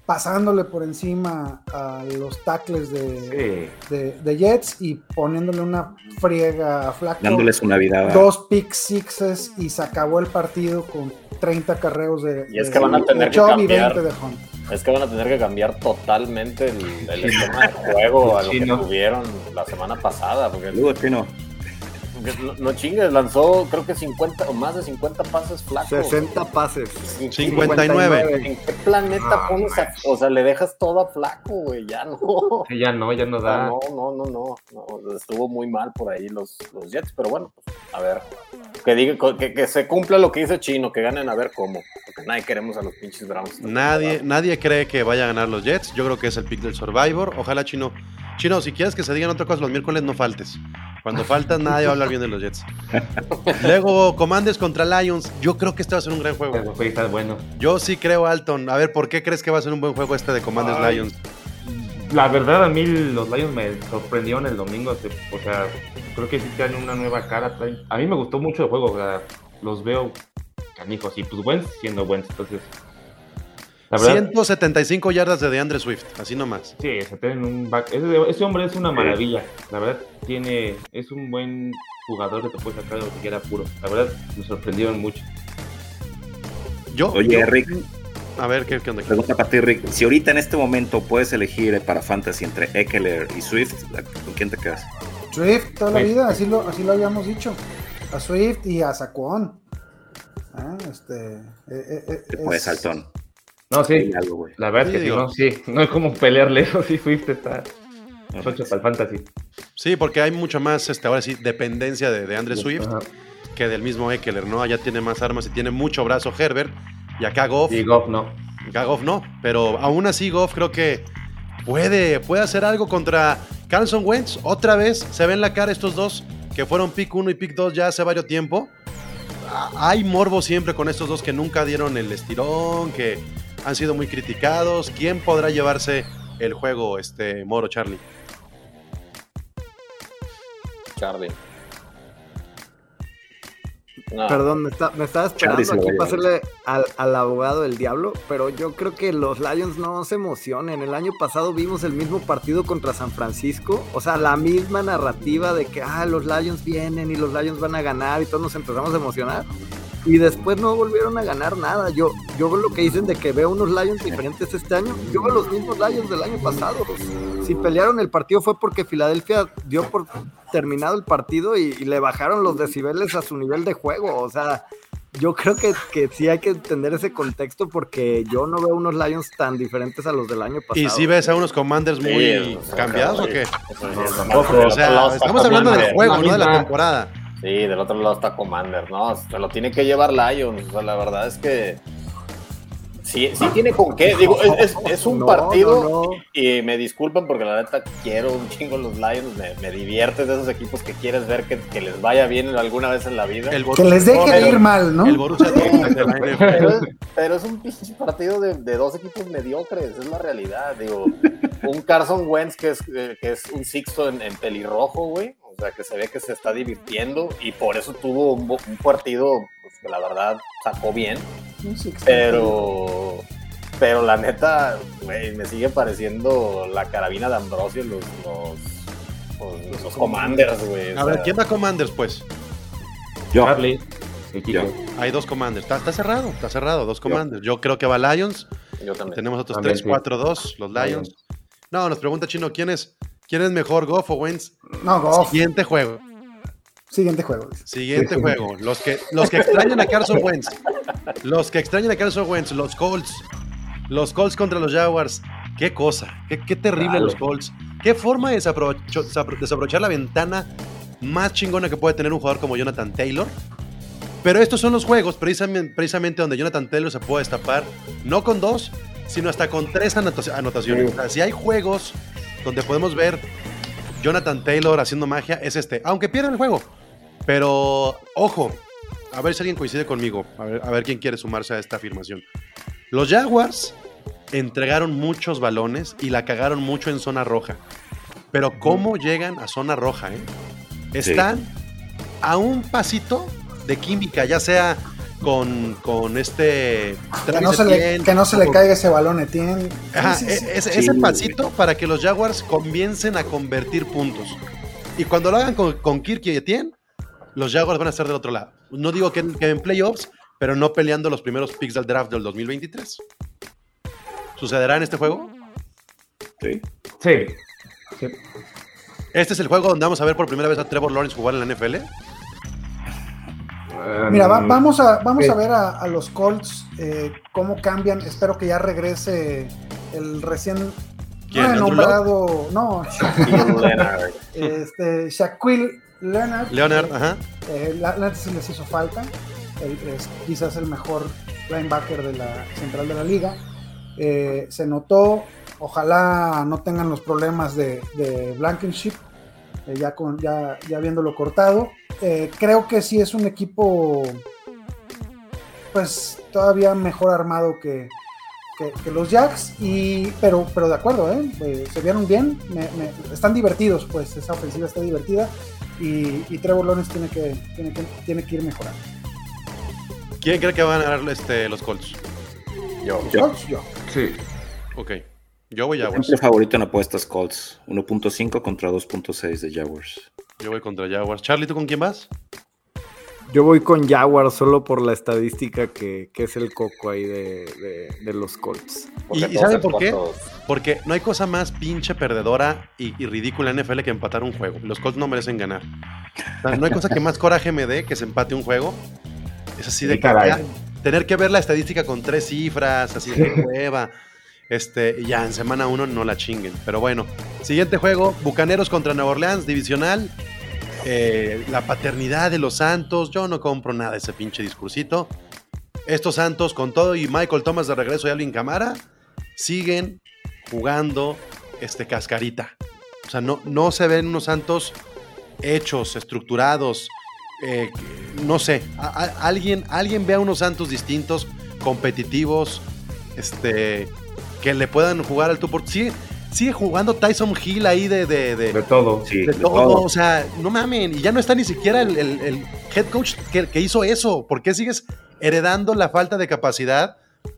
pasándole por encima a los tackles de, Sí. de, de Jets y poniéndole una friega a Flaco. Dándoles una vida. Dos pick sixes y se acabó el partido con 30 carreos de, Y es de- que van a de tener que cambiar. 20 de Hunt. Es que van a tener que cambiar totalmente el, el esquema de juego a lo que tuvieron la semana pasada. Porque Saludos, Chino. No, no chingues, lanzó creo que 50 o más de 50 pases flacos. 60 pases. 59. ¿En qué planeta Ah, pones a, O sea, le dejas todo a flaco, güey. Ya no. Ya no, ya no da. No, no, no, no, no. Estuvo muy mal por ahí los, los Jets, pero bueno, pues, a ver. Que, diga, que, que se cumpla lo que dice Chino, que ganen a ver cómo. Porque nadie queremos a los pinches Browns. Nadie, nadie cree que vaya a ganar los Jets. Yo creo que es el pick del Survivor. Ojalá, Chino. Chino, si quieres que se digan otra cosa los miércoles, no faltes. Cuando faltas, nadie va a hablar bien de los Jets. Luego, Commanders contra Lions. Yo creo que este va a ser un gran juego. Pero fue está bueno. Yo sí creo, Alton. A ver, ¿por qué crees que va a ser un buen juego este de Commanders Ay. Lions? La verdad, a mí los Lions me sorprendieron el domingo. se- O sea, creo que sí tienen una nueva cara. A mí me gustó mucho el juego. o sea, los veo canijos y pues Wentz siendo Wentz. Entonces, la verdad, 175 yardas de DeAndre Swift, así nomás. sí, se tienen un back. Ese, ese hombre es una maravilla. La verdad, tiene es un buen jugador que te puede sacar de lo que quiera puro. La verdad, me sorprendieron mucho. Yo, Oye, yo- Rick. A ver, ¿qué, qué onda? Pregunta para ti, Rick. Si ahorita en este momento puedes elegir para Fantasy entre Eckler y Swift, ¿con quién te quedas? Swift toda la Swift. vida, así lo, así lo habíamos dicho. A Swift y a Saquon. Ah, este, eh, eh, eh, Te puedes es- saltón. No, sí. Algo. La verdad Sí, es que sí, no, sí. No es como pelearle eso. Sí, Swift está No, chocho para el fantasy. Sí, porque hay mucha más, este, ahora sí, dependencia de, de Andre Swift Ajá. que del mismo Eckler, ¿no? Allá tiene más armas y tiene mucho brazo Herbert. Y acá Goff, Y Goff no. acá Goff no. Pero aún así Goff creo que puede, puede hacer algo contra Carlson Wentz. Otra vez se ven la cara estos dos que fueron pick 1 y pick 2 ya hace varios tiempo. Hay morbo siempre con estos dos que nunca dieron el estirón, que han sido muy criticados. ¿Quién podrá llevarse el juego, este Moro Charlie? Charlie. No, Perdón, me, está- me estaba esperando lo aquí para hacerle al, al abogado del diablo, pero yo creo que los Lions no se emocionen. El año pasado vimos el mismo partido contra San Francisco, o sea, la misma narrativa de que ah, los Lions vienen y los Lions van a ganar y todos nos empezamos a emocionar. Y después no volvieron a ganar nada. Yo, yo veo lo que dicen de que veo unos Lions diferentes este año. Yo veo los mismos Lions del año pasado. Si pelearon el partido fue porque Filadelfia dio por terminado el partido y, y le bajaron los decibeles a su nivel de juego. O sea, yo creo que, que sí hay que entender ese contexto porque yo no veo unos Lions tan diferentes a los del año pasado. ¿Y si ves a unos Commanders muy Sí, cambiados o sí. qué? No, tampoco. O sea, estamos hablando del juego, no de la temporada. Sí, del otro lado está Commander, ¿no? Se lo tiene que llevar Lions. O sea, la verdad es que. Sí, sí tiene con qué. Digo, es, es- es un No, partido. no, no. Y me disculpan porque la neta quiero un chingo los Lions. Me, me diviertes de esos equipos que quieres ver que, que les vaya bien alguna vez en la vida. El Que les deje Pero- ir mal, ¿no? El Borussia. Pero es, pero es un pinche partido de, de dos equipos mediocres, es la realidad. Digo, un Carson Wentz que es, eh, que es un sixto en, en pelirrojo, güey. O sea, que se ve que se está divirtiendo y por eso tuvo un, partido pues, que la verdad sacó bien. Pero, pero la neta, güey, me sigue pareciendo la carabina de Ambrosio, los, los, los, los Commanders, güey. A ver, ¿quién va Commanders, pues? Yo. Charlie. Yo. Hay dos Commanders. Está, está cerrado, está cerrado, dos Commanders. Yo creo que va Lions. Yo también. Tenemos otros También, 3, sí. 4, 2, los Lions. No, nos pregunta Chino, ¿quién es, quién es mejor, Goff o Wentz? No, Goff. Siguiente juego. Siguiente juego. Siguiente juego. Los que, los que extrañan a Carson Wentz. Los que extrañan a Carson Wentz. Los Colts. Los Colts contra los Jaguars. Qué cosa. Qué, qué terrible Claro. los Colts. Qué forma de desaprovechar la ventana más chingona que puede tener un jugador como Jonathan Taylor. Pero estos son los juegos precisamente, precisamente donde Jonathan Taylor se puede destapar. No con dos, sino hasta con tres anota- anotaciones. O sea, si hay juegos donde podemos ver Jonathan Taylor haciendo magia, es este. Aunque pierda el juego. Pero, ojo, a ver si alguien coincide conmigo, a ver, a ver quién quiere sumarse a esta afirmación. Los Jaguars entregaron muchos balones y la cagaron mucho en zona roja. Pero ¿cómo llegan a zona roja? eh? Están a un pasito de química, ya sea con, con este... Que no, se le, que no se le caiga ese balón, Etienne. Ajá, Sí, sí, sí. e- ese, ese pasito para que los Jaguars comiencen a convertir puntos. Y cuando lo hagan con, con Kirk y Etienne, los Jaguars van a estar del otro lado. No digo que, que en playoffs, pero no peleando los primeros picks del draft del 2023. ¿Sucederá en este juego? Sí. Sí. Este es el juego donde vamos a ver por primera vez a Trevor Lawrence jugar en la NFL. Mira, va- Um, vamos, a, vamos a ver a, a los Colts eh, cómo cambian. Espero que ya regrese el recién ¿Quién, ah, nombrado. No, Shaquille Leonard. este, Shaquille Leonard. Leonard, ajá. Eh, la, la neta sí les hizo falta. Es quizás el mejor linebacker de la central de la liga. Eh, se notó. Ojalá no tengan los problemas de, de Blankenship. Eh, ya, con, ya, ya viéndolo cortado. Eh, creo que sí es un equipo. Pues todavía mejor armado que, que, que los Jacks. Y, pero, pero de acuerdo, ¿eh? Eh, se vieron bien. me- me- están divertidos, pues. Esa ofensiva está divertida y, y Trevor Lawrence tiene que, tiene, que, tiene que ir mejorando. ¿Quién cree que van a ganar este, los Colts? Yo. Colts, yo. Sí. Ok. Yo voy Jaguars. Siempre favorito en apuestas Colts. 1.5 contra 2.6 de Jaguars. Yo voy contra Jaguars. Charlie, ¿tú con quién vas? Yo voy con Jaguar solo por la estadística que, que es el coco ahí de, de- de los Colts. ¿Y, Porque y todos saben en por qué? Porque no hay cosa más pinche perdedora y, y ridícula en NFL que empatar un juego. Los Colts no merecen ganar. O sea, no hay cosa que más coraje me dé que se empate un juego. Es así de Sí, que tener que ver la estadística con tres cifras, así de hueva. Este, ya en semana uno no la chinguen. Pero bueno, siguiente juego: Bucaneros contra Nueva Orleans, divisional. Eh, la paternidad de los Santos. Yo no compro nada de ese pinche discursito. Estos Santos, con todo y Michael Thomas de regreso y Alvin Camara, siguen jugando este cascarita. O sea, no, no se ven unos Santos hechos, estructurados. eh, no sé, alguien, alguien ve a unos Santos distintos, competitivos, este, que le puedan jugar al tú por sigue, sigue jugando Tyson Hill ahí de, de, de- De todo. Sí, de todo, o sea, no mamen, y ya no está ni siquiera el, el- el head coach que, que hizo eso. ¿Por qué sigues heredando la falta de capacidad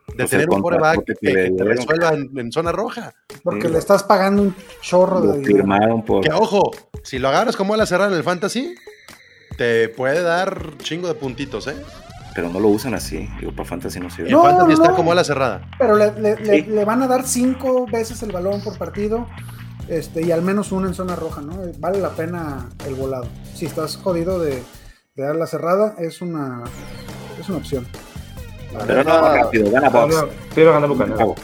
de Pues tener un quarterback que, que te resuelva en, en zona roja? Porque Sí. le estás pagando un chorro Lo de dinero. firmaron por. Que ojo, si lo agarras como a la cerrada en el fantasy, te puede dar chingo de puntitos, ¿eh? Pero no lo usan así. Digo, para Fantasy no sirve. No, fantasy no, está no. como a la cerrada. Pero le, le- le- Sí. le van a dar cinco veces el balón por partido este, y al menos uno en zona roja, ¿no? Vale la pena el volado. Si estás jodido de, de dar la cerrada, es una, es una opción. Pero no, rápido, gana Box. Sí, Bucaneros. Bravo.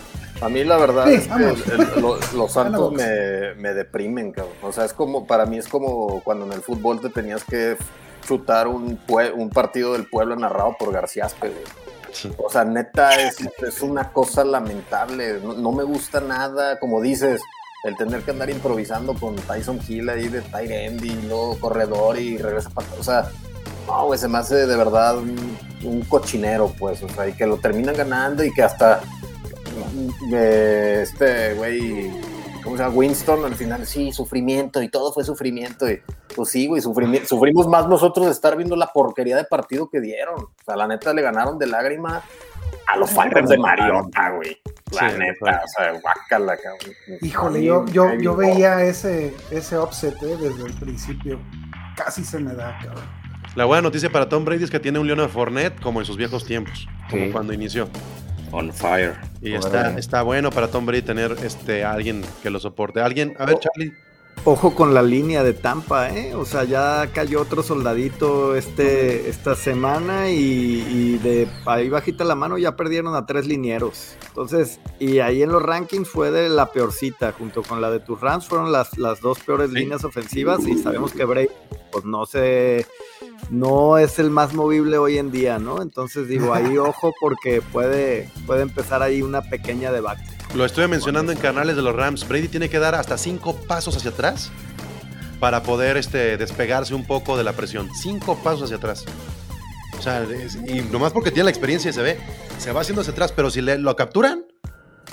A mí la verdad Sí, es que vamos. el- el- lo- los Santos me, me deprimen, cabrón. O sea, es como, para mí es como cuando en el fútbol te tenías que chutar un, un partido del pueblo narrado por García Aspe. O sea, neta, es, es una cosa lamentable. No, no me gusta nada, como dices, el tener que andar improvisando con Tyson Hill ahí de tight end y luego corredor y regresa para... O sea, no, güey, se me hace de verdad un, un cochinero, pues. O sea, y que lo terminan ganando y que hasta eh, este güey, ¿cómo se llama? Winston al final, sí, sufrimiento y todo fue sufrimiento. Y pues sí, güey, sufrimos más nosotros de estar viendo la porquería de partido que dieron. O sea, la neta le ganaron de lágrima a los Falcons de Mariota, güey. La Sí, neta, o sea, guácala, cabrón. Híjole, yo, yo, yo veía ese, ese offset eh, desde el principio. Casi se me da, cabrón. La buena noticia para Tom Brady es que tiene un Leonard Fournette como en sus viejos tiempos, como Sí. cuando inició. On fire. Y está, está bueno para Tom Brady tener este, alguien que lo soporte. Alguien, a ver, Charlie. Ojo con la línea de Tampa, ¿eh? O sea, ya cayó otro soldadito este, esta semana y, y de ahí bajita la mano ya perdieron a tres linieros. Entonces, y ahí en los rankings fue de la peorcita, junto con la de tus Rams, fueron las, las dos peores Sí. líneas ofensivas y sabemos que Brady, pues no se, no es el más movible hoy en día, ¿no? Entonces digo, ahí ojo porque puede, puede empezar ahí una pequeña debacle. Lo estuve mencionando en canales de los Rams. Brady tiene que dar hasta cinco pasos hacia atrás para poder este, despegarse un poco de la presión. Cinco pasos hacia atrás. O sea, es- y nomás porque tiene la experiencia y se ve, se va haciendo hacia atrás, pero si le, lo capturan,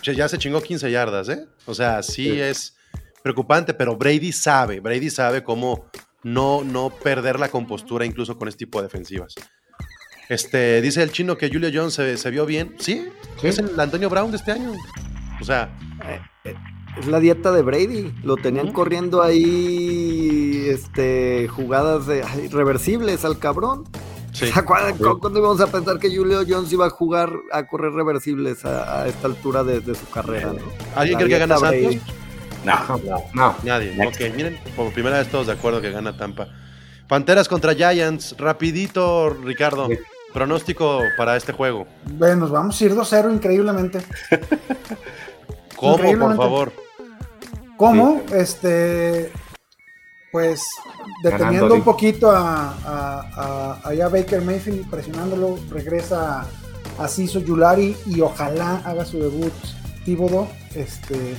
ya se chingó 15 yardas, ¿eh? O sea, sí, Sí. es preocupante, pero Brady sabe, Brady sabe cómo no, no perder la compostura incluso con este tipo de defensivas. Este, dice el chino que Julio Jones se, se vio bien. Sí, Sí. es el Antonio Brown de este año. O sea, Es la dieta de Brady. Lo tenían corriendo ahí este, jugadas de, ay, reversibles al cabrón. sí. ¿Se acuerdan cu- cuándo íbamos a pensar que Julio Jones iba a jugar a correr reversibles a, a esta altura de, de su carrera? ¿no? ¿Alguien cree que gana Santos? No, No. No, Nadie. Next. Ok, miren, por primera vez todos de acuerdo que gana Tampa. Panteras contra Giants. Rapidito, Ricardo. Sí. Pronóstico para este juego. Bueno, nos vamos a ir 2-0 increíblemente. ¿Cómo, por favor? ¿Cómo? Este, pues deteniendo Ganando, un poquito a, a, a- Baker Mayfield, presionándolo, regresa a Ciso Yulari y ojalá haga su debut Tíbodo, este,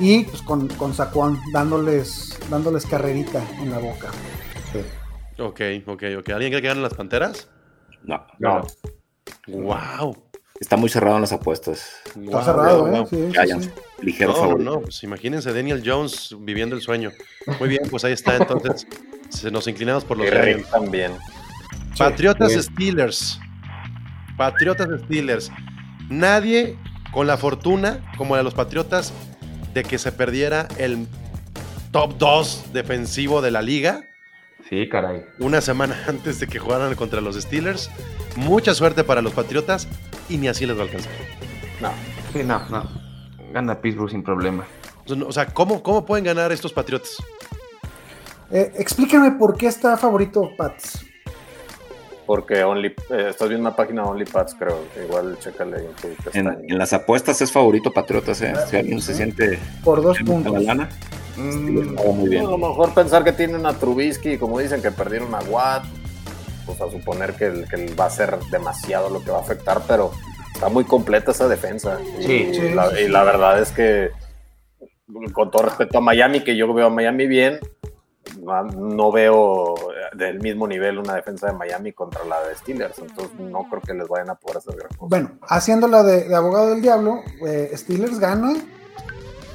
y pues con, con Saquon dándoles, dándoles carrerita en la boca. Ok, ok, ok. ¿Alguien cree que ganan las Panteras? no. no. ¡Wow! Está muy cerrado en las apuestas. Está cerrado, ¿eh? Sí, Giants, sí. ligero No, favorito. no, pues imagínense Daniel Jones viviendo el sueño. Muy bien, pues ahí está entonces. Se nos inclinamos por los Giants. También. Patriotas Sí. Steelers. Patriotas Steelers. Nadie con la fortuna, como la de los Patriotas, de que se perdiera el top 2 defensivo de la liga Sí, caray. una semana antes de que jugaran contra los Steelers. Mucha suerte para los Patriotas y ni así les va a alcanzar. No. Sí, no, no. Gana Pittsburgh sin problema. O sea, ¿cómo, cómo pueden ganar estos Patriotas? Eh, explícame por qué está favorito Pats. Porque only, eh, estás viendo una página OnlyPads, creo. Igual chécale ahí en En, en las apuestas es favorito Patriotas, ¿eh? Si alguien se siente Por dos puntos. la lana, Mm, muy bien. A lo mejor pensar que tienen a Trubisky, como dicen que perdieron a Watt, pues a suponer que, el- que el va a ser demasiado lo que va a afectar, pero está muy completa esa defensa. Y, Sí. Sí, la, sí, y sí. la verdad es que, con todo respeto a Miami, que yo veo a Miami bien, no, no veo del mismo nivel una defensa de Miami contra la de Steelers, entonces no creo que les vayan a poder hacer gran cosa. Bueno, haciéndola de, de abogado del diablo, eh, Steelers gana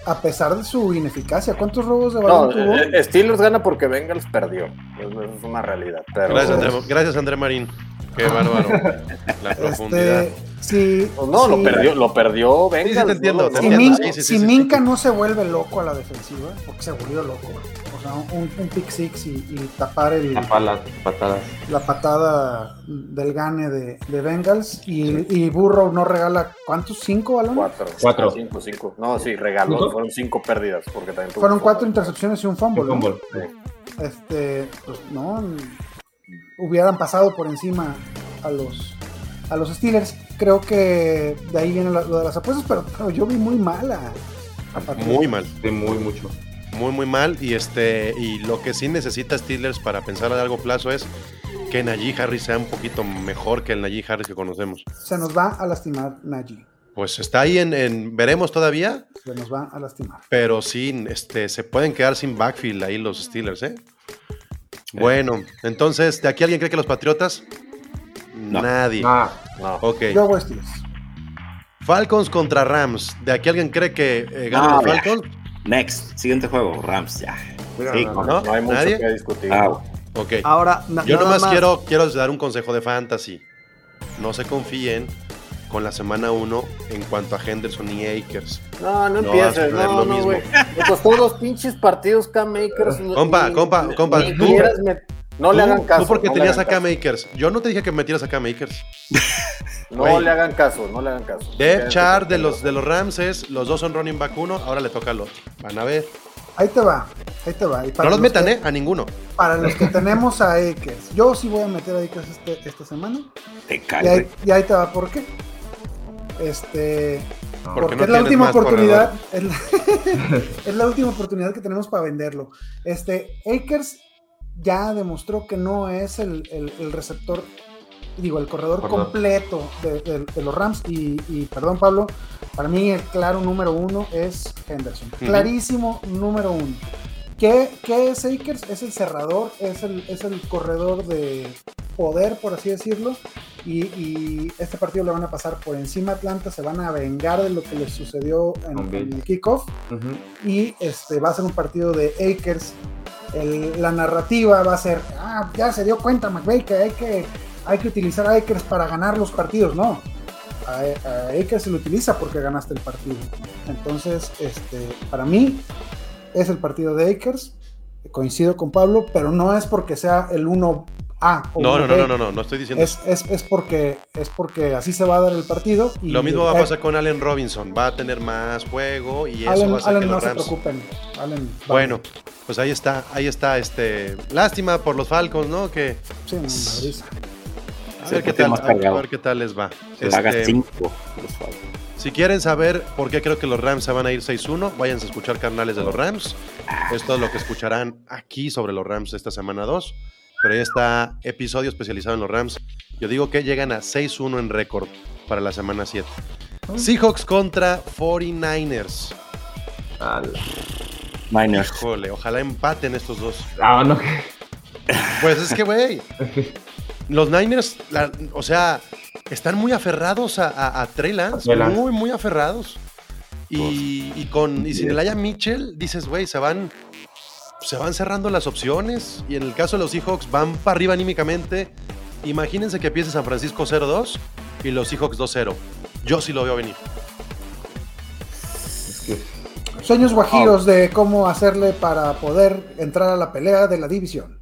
a pesar de su ineficacia. ¿Cuántos robos de No, balón tuvo? eh, eh, Steelers gana porque Bengals perdió. Es una realidad. Pero, Gracias, André, gracias, André Marín. Qué bárbaro. La profundidad. Este, si, Pues no, lo perdió, lo perdió Bengals. sí, te entiendo, no, te no, Si, Minka no se vuelve loco a la defensiva, porque se volvió loco, o sea, un, un pick six y, y tapar el, las patadas. la patada del gane de, de Bengals y, y Burrow no regala, ¿cuántos? ¿Cinco balones? Cuatro. Cuatro. Cinco, cinco. No, sí, regaló. ¿Cinco? Fueron cinco pérdidas. Porque también tuvo Fueron cuatro intercepciones y un fumble. ¿no? Fumble. este, pues no, hubieran pasado por encima a los, a los Steelers. Creo que de ahí viene la- lo de las apuestas, pero, pero yo vi muy mal a, a Patriotas. Muy mal. Sí, muy mucho. Muy, muy mal. Y este, y lo que sí necesita Steelers para pensar a largo plazo es que Najee Harris sea un poquito mejor que el Najee Harris que conocemos. Se nos va a lastimar Najee. Pues está ahí en, en- veremos todavía, Se nos va a lastimar. pero sí, este, se pueden quedar sin backfield ahí los Steelers, ¿eh? Bueno, entonces, ¿de aquí alguien cree que los Patriotas? No. Nadie. Ah, No. Ok. Yo voy a Steelers. Falcons contra Rams. ¿De aquí alguien cree que eh, ganan No, los. Falcons? Next, siguiente juego, Rams, ya. Sí, no, ¿No? No hay mucho ¿Nadie? que discutir. Ah, Ok. Ahora, Yo nada nomás más. quiero, quiero dar un consejo de fantasy. No se confíen con la semana 1 en cuanto a Henderson y Akers. No, no No empieces. No, lo no, mismo. güey. Me costó dos pinches partidos Cam Makers. Compa, Ni- compa, compa, tú- met- No le hagan caso. Tú porque no tenías hagan a Cam caso. Akers. Yo no te dije que metieras a Cam Akers. No le hagan caso, no le hagan caso. Chart con de los, de los Rams es, los dos son running back 1, ahora le toca al otro. Van a ver. Ahí te va, ahí te va. Y para No los metan, que- ¿eh? A ninguno. Para los que tenemos a Akers. Yo sí voy a meter a Akers este- esta semana. Te Y cae, ahí, y ahí te va, ¿por qué? Este, Porque porque no es la última oportunidad. Es la, es la última oportunidad que tenemos para venderlo. Este, Akers ya demostró que no es el, el- el receptor, digo, el corredor Corredor. completo de, de- de los Rams. Y, y, perdón, Pablo, para mí el claro número uno es Henderson. Ujú. Clarísimo número uno. ¿Qué, qué es Akers? Es el cerrador, es el, es el corredor de poder, por así decirlo. Y, y este partido le van a pasar por encima a Atlanta, se van a vengar de lo que les sucedió en, en el kickoff Ujú. y este va a ser un partido de Akers. La narrativa va a ser, ah, ya se dio cuenta McVay que hay que, hay que utilizar a Akers para ganar los partidos. No, a, Akers se lo utiliza porque ganaste el partido. Entonces, este, para mí es el partido de Akers. Coincido con Pablo, pero no es porque sea el 1A o No, no, no, 1B. no, no, no, no estoy diciendo Es, es, es porque, es porque así se va a dar el partido. Y Lo mismo va a eh, pasar con Allen Robinson. Va a tener más juego y eso Allen, va a hacer Allen, que no los se Rams. preocupen. Allen, Bueno, pues ahí está, ahí está, este. Lástima por los Falcons, ¿no? Que Sí, no, madriza. a ver qué tal, a ver, qué tal les va. Se Este, 5 los Falcons. Si quieren saber por qué creo que los Rams se van a ir 6-1, váyanse a escuchar canales de los Rams. Esto es lo que escucharán aquí sobre los Rams esta semana 2. Pero ahí está episodio especializado en los Rams. Yo digo que llegan a 6-1 en récord para la semana 7. Seahawks contra 49ers. Al- Niners. Híjole, ojalá empaten estos dos. Ah, no. Pues es que, güey, los Niners, la- o sea, están muy aferrados a, a, a Trey Lance, muy, muy aferrados. Y, y con y sin el Aya Mitchell, dices, güey, se van, se van cerrando las opciones. Y en el caso de los Seahawks, van para arriba anímicamente. Imagínense que empiece San Francisco 0-2 y los Seahawks 2-0. Yo sí lo veo venir. Es que Sueños guajiros de cómo hacerle para poder entrar a la pelea de la división.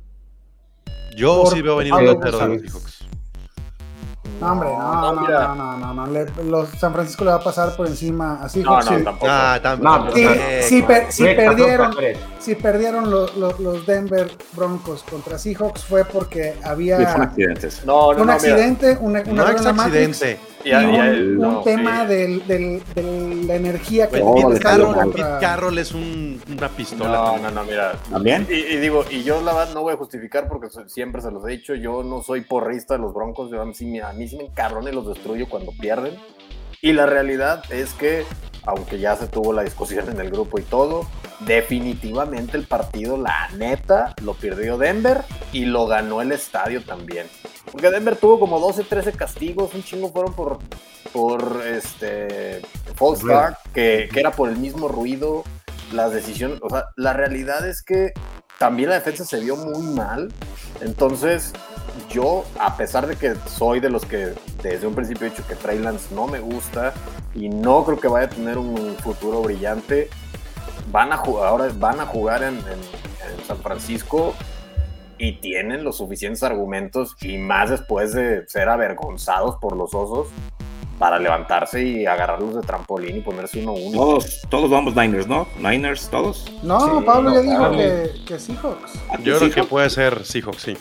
Yo Por sí veo venir Pablo 2-0 de los. Seahawks. No, hombre, no, No, no, mira. no, no, no, no, le- los San Francisco le va a pasar por encima a No, Seahawks. no, sí. tampoco. Ah, tampoco. No, per- si Recta, perdieron. Si perdieron lo- lo- los Denver Broncos contra Seahawks fue porque había Sí, son accidentes. No, no, un no, accidente, una, una No la Matrix accidente. y un, un no, tema sí. del, del- de la energía que Oh, Pete Carroll. Pete Carroll es un- una pistola. No, no, no, mira. ¿También? Y, y digo, y yo la verdad no voy a justificar porque siempre se los he dicho, yo no soy porrista de los Broncos, yo a mí, sí me- a mí sí me encabrono y los destruyo cuando pierden. Y la realidad es que, aunque ya se tuvo la discusión en el grupo y todo, definitivamente el partido, la neta, lo perdió Denver y lo ganó el estadio también. Porque Denver tuvo como 12, 13 castigos, un chingo fueron por, por este, false start, que, que era por el mismo ruido, las decisiones, o sea, la realidad es que también la defensa se vio muy mal, entonces yo, a pesar de que soy de los que desde un principio he dicho que Trey Lance no me gusta y no creo que vaya a tener un futuro brillante, van a jugar, ahora van a jugar en, en- en San Francisco y tienen los suficientes argumentos y más después de ser avergonzados por los osos para levantarse y agarrarlos de trampolín y ponerse uno a uno. Todos, todos vamos Niners, ¿no? Niners, todos. No, Sí, Pablo ya dijo que, que Seahawks. Yo creo que puede ser Seahawks, sí.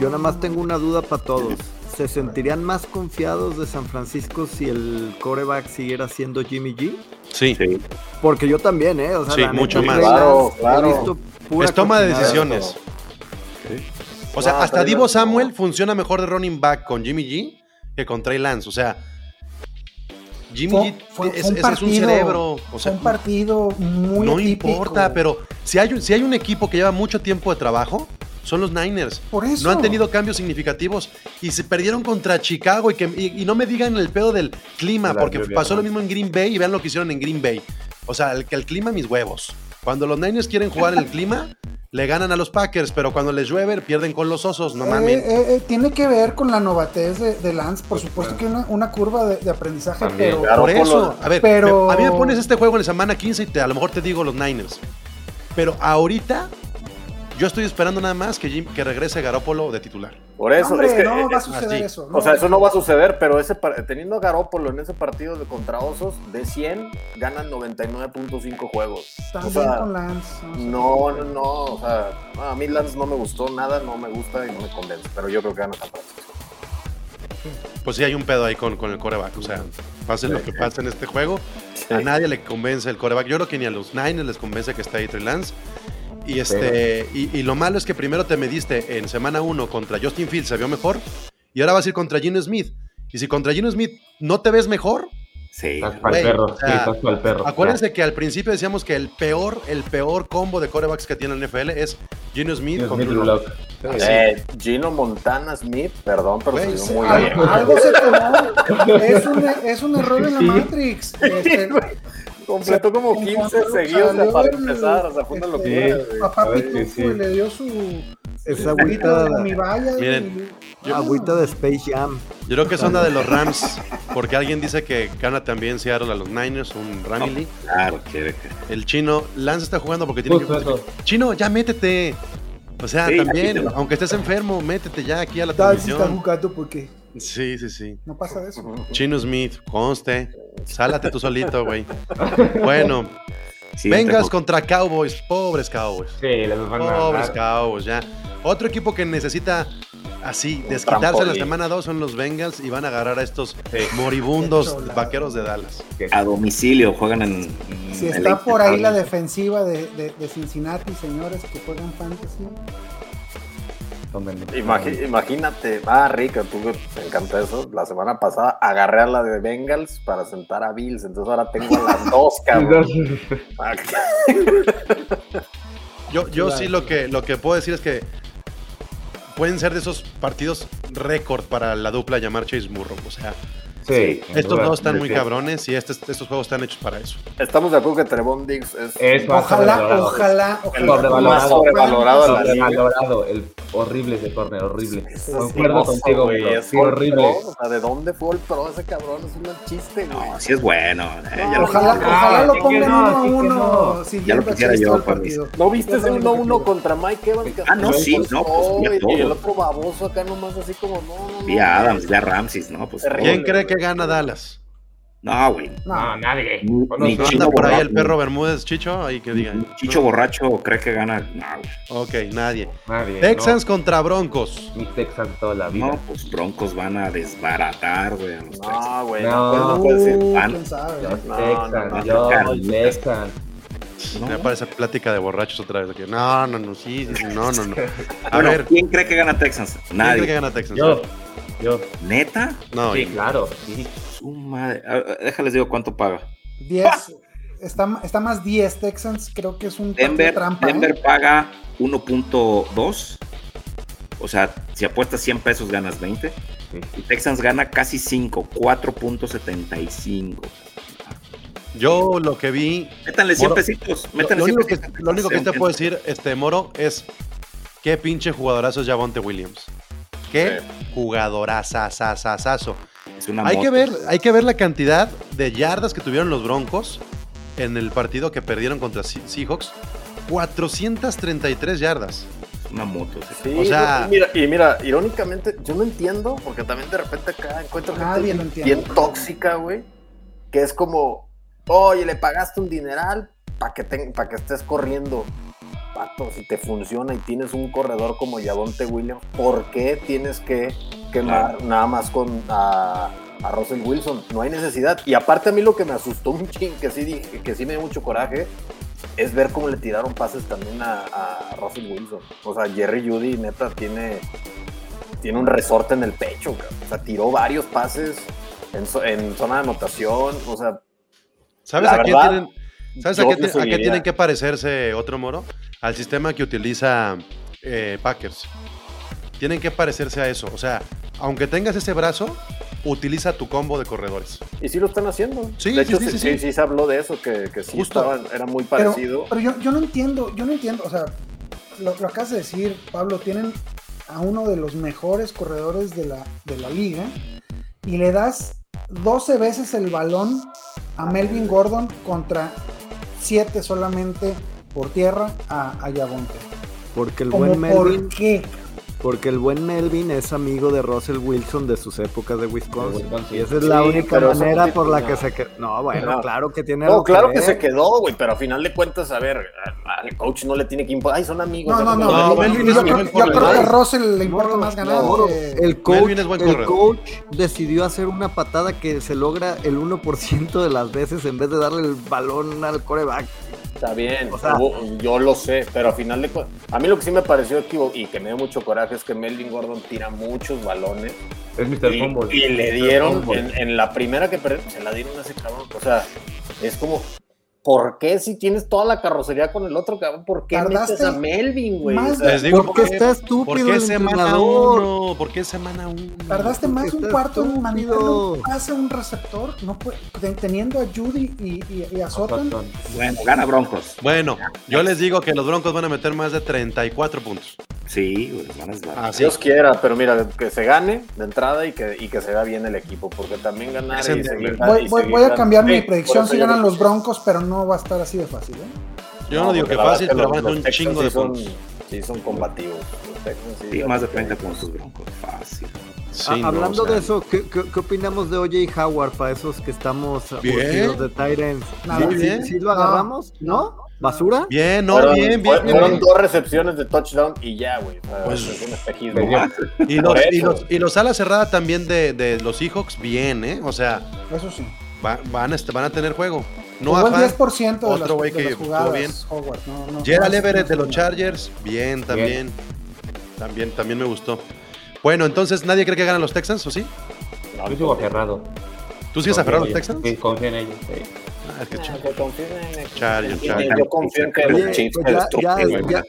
Yo nada más tengo una duda para todos. ¿Se sentirían más confiados de San Francisco si el coreback siguiera siendo Jimmy G? Sí. Sí. Porque yo también, ¿eh? O sea, Sí, mucho más. Claro, claro. Es toma de decisiones. O sea, hasta Divo. Samuel funciona mejor de running back con Jimmy G que con Trey Lance. O sea, Jimmy Fue, G fue- es, fue un es- es un partido, cerebro. O fue un partido muy no importa, pero si hay, un- si hay un equipo que lleva mucho tiempo de trabajo, son los Niners. Por eso. No han tenido cambios significativos y se perdieron contra Chicago y, que, y, y no me digan el pedo del clima, la porque lluvia, pasó ¿no? lo mismo en Green Bay y vean lo que hicieron en Green Bay. O sea, el, que el clima, mis huevos. Cuando los Niners quieren jugar en el clima, le ganan a los Packers, pero cuando les llueve, pierden con los osos, no Eh, mamen. eh, eh, tiene que ver con la novatez de, de Lance, por supuesto que hay una, una curva de, de aprendizaje, También, pero claro. Por eso, a ver, pero- a mí me pones este juego en la semana 15 y te, a lo mejor te digo los Niners. Pero ahorita, yo estoy esperando nada más que, Jim- que regrese Garópolo de titular. Por eso, hombre, es que, no eh, va a suceder así. eso. O sea, eso no va a suceder, pero ese par- teniendo a Garópolo en ese partido de contra Osos, de 100 ganan 99.5 juegos. O También sea, con Lance. no, no, no, o sea, a mí Lance no me gustó nada, no me gusta y no me convence, pero yo creo que gana San Francisco. Pues sí, hay un pedo ahí con, con el coreback. O sea, pase lo que pase en este juego, a nadie le convence el coreback. Yo creo que ni a los Niners les convence que está ahí Trey Lance. Y, este, y, y lo malo es que primero te mediste en semana 1 contra Justin Fields, se vio mejor. Y ahora vas a ir contra Gino Smith. Y si contra Gino Smith no te ves mejor, Sí. Estás para el perro. o sea, sí, estás para el perro. acuérdense que al principio decíamos que el peor, el peor combo de corebacks que tiene la NFL es Gino Smith Ya. con Smith Drew Drew Lock. Lock. Eh, Gino Montana Smith, perdón, pero Güey, se muy bien. algo se. Es un, es un error en la Matrix. Este, Completó como en 15 cuanto seguidos salió para el- empezar, o sea, fue una este, locura. Papá Pitufo sí, le dio su. Esa agüita, de mi valla. Miren, y- agüita de Space Jam. Yo creo que es onda de los Rams, porque alguien dice que gana también Seattle a los Niners, un Ramily. Claro, quiere que. El chino, Lance está jugando porque tiene que. Eso. Chino, ya métete. O sea, Sí, también, aunque estés enfermo, métete ya aquí a la Tal si está transmisión. jugando porque Sí, sí, sí. no pasa de eso. Chino Smith, conste. Sálate tú solito, güey. Bueno, Sí, Bengals te- contra Cowboys. Pobres Cowboys. Sí, les van a Pobres. Cowboys, ya. Otro equipo que necesita así desquitarse en la semana 2 son los Bengals y van a agarrar a estos Sí. moribundos vaqueros de Dallas. A domicilio juegan en. Si en está por ahí la defensiva de, de, de Cincinnati, señores que juegan fantasy, Imagínate, ah, Rick, tú que te encanta eso. La semana pasada agarré a la de Bengals para sentar a Bills, entonces ahora tengo a las dos, cabrón. Ah, Yo, yo sí lo que, lo que puedo decir es que pueden ser de esos partidos récord para la dupla llamar Chase Burrow. O sea, Sí, estos dos están muy cabrones y estos, estos juegos están hechos para eso. Estamos de acuerdo que Trevon Diggs es, Es más ojalá, sobrevalorado. ojalá, el ojalá. más sobrevalorado liga. Sobrevalorado, el horrible ese corner, horrible. Es Concuerdo contigo, güey, es horrible. Pro, O sea, ¿de dónde fue el pro ese cabrón? Es un chiste, güey. No, sí es bueno. eh, ya, lo, Ojalá, Ah, ojalá sí lo pongan no, uno a uno no. Ya lo quisiera yo. ¿No viste ese saben lo que 1-1 quiero. contra Mike Evans? que Ah, no, sí, lo no, pues, y- el otro baboso acá nomás así como, no, no, no. vi a Adams, vi a Ramses, ¿no? Pues. ¿Quién cree que gana Dallas? No, güey. No, No, nadie. Ni- ni no, ¿No Chino anda por ahí el perro Bermúdez, Chicho? Ahí que digan. Chicho borracho cree que gana. No, güey. Ok, nadie. nadie. Texans contra Broncos. No. Mis Texans toda la vida. No, pues Broncos van a desbaratar, güey, a los Texans. No, güey, No. no, no puede ser. Uh, Van-. Los No, Texans, no, no, yo, no. Texans. No. Me parece plática de borrachos otra vez. aquí. No, no, no, sí, sí, sí, no, no, no. A Bueno, ver, ¿quién cree que gana Texans? ¿quién cree Nadie. que gana Texans? Yo, yo. ¿Neta? No, Sí, y- claro. Sí. Su madre. Déjales digo cuánto paga. 10. Está, está más 10 Texans, creo que es un Denver, trampa. ¿eh? Denver paga 1.2. O sea, si apuestas 100 pesos ganas 20. Sí. Y Texans gana casi 5, 4.75. yo lo que vi Métanle 100 Moro, pesitos. Lo, Métanle lo 100 único que, pesitos. lo único que te puedo decir, este Moro, es qué pinche jugadorazo es Javonte Williams. Qué una Hay que ver, hay que ver la cantidad de yardas que tuvieron los Broncos en el partido que perdieron contra Se- Seahawks. 433 yardas. Es una moto. sí. Sí, O sea- y mira, y mira, irónicamente, yo no entiendo, porque también de repente acá encuentro gente bien, tóxica, güey, que es como, oye, le pagaste un dineral para que, te- pa' que estés corriendo. Si te funciona y tienes un corredor como Yavonte Williams, ¿por qué tienes que quemar nada más con a, a Russell Wilson? No hay necesidad. Y aparte a mí lo que me asustó un ching, que sí, dije, que sí me dio mucho coraje, es ver cómo le tiraron pases también a, a Russell Wilson. O sea, Jerry Judy, neta, tiene, tiene un resorte en el pecho. O sea, tiró varios pases en, zo- en zona de anotación. O sea, ¿Sabes a quién tienen, ¿sabes a qué, a tienen que parecerse otro Moro? Al sistema que utiliza eh, Packers. Tienen que parecerse a eso. O sea, aunque tengas ese brazo, utiliza tu combo de corredores. y sí lo están haciendo. Sí, de sí, hecho, sí, sí, sí, sí, sí. se habló de eso, que, que sí Justo. estaban- era muy Pero, parecido. pero yo, yo no entiendo, yo no entiendo, o sea, lo, lo acabas de decir, Pablo, tienen a uno de los mejores corredores de la, de la liga y le das 12 veces el balón a Melvin Gordon contra 7 solamente por tierra a, a Yavonte. Porque el ¿Cómo buen Melvin, por qué? Porque el buen Melvin es amigo de Russell Wilson de sus épocas de Wisconsin. De Wisconsin. Y esa es la Sí, única manera no por la que se quedó. No, bueno, No. claro que tiene No, claro que se quedó, güey, pero a final de cuentas, a ver, al coach no le tiene que importar. Ay, son amigos. No, no, no. No, yo- Melvin es creo, buen yo creo que a. Russell le importa más ganar. no, que- El coach, Melvin es buen el coach decidió hacer una patada que se logra el 1% de las veces en vez de darle el balón al coreback. Está bien, O sea- hubo- yo lo sé, pero a final de cuentas, a mí lo que sí me pareció equivocado y que me dio mucho coraje es que Melvin Gordon tira muchos balones Es Mr. y, Fumble. y le dieron en, en la primera que perdió, se la dieron a ese cabrón. O sea, es como, ¿por qué si tienes toda la carrocería con el otro cabrón? ¿Por qué Tardaste metes a Melvin, güey? más O sea, Les digo Porque por qué- está estúpido ¿Por qué el semana entrenador. uno? ¿Por qué semana uno? Tardaste más un cuarto en mandarle un pase a un receptor, no puede- ten- teniendo a Judy y, y- y a Sutton. Bueno, gana Broncos. Bueno, yo les digo que los Broncos van a meter más de 34 puntos. Sí, a esbar- Así. Dios quiera, pero mira, que se gane de entrada y que, y que se vea bien el equipo, porque también ganar Es y seguir. Voy, y voy- a ganando. cambiar mi Sí, predicción si ganan los Broncos, pero no va a estar así de fácil. ¿eh? Yo no, digo que fácil, pero es van a que ser un chingo de sí puntos. son- Sí, son combativos. Texans sí más de no 30 tienen- puntos Broncos. Fácil. Sí, Ah, no, hablando o sea, de eso, ¿qué, qué, qué opinamos de OJ Howard para esos que estamos Bien. aburridos de Tyrants? Nada. ¿Sí, bien. sí, sí lo agarramos? ¿No? ¿Basura? Bien, no, Fueron, bien, bien, bien. fueron dos recepciones de touchdown y ya, güey. Pues, es un espejismo. Y los, y, los, y los alas cerradas también de, de los Seahawks, bien, ¿eh? O sea, Eso sí. va- van, a, est- van a tener juego. No Jugó el afán. 10% de las, Otro güey de que las estuvo jugadas, bien. Howard. No, no, Gerald no, Everett de los. Chargers, bien, también. También, también me gustó. Bueno, entonces, ¿nadie cree que ganan los Texans o sí? No, Yo sigo aferrado. ¿Tú sigues aferrado a los. Texans? Sí, confío en ellos. sí. Es que ch- que confíen en el- Chargers. Yo confío en que Oye, los Chiefs pues ya, destruyen, ya, güey. ya,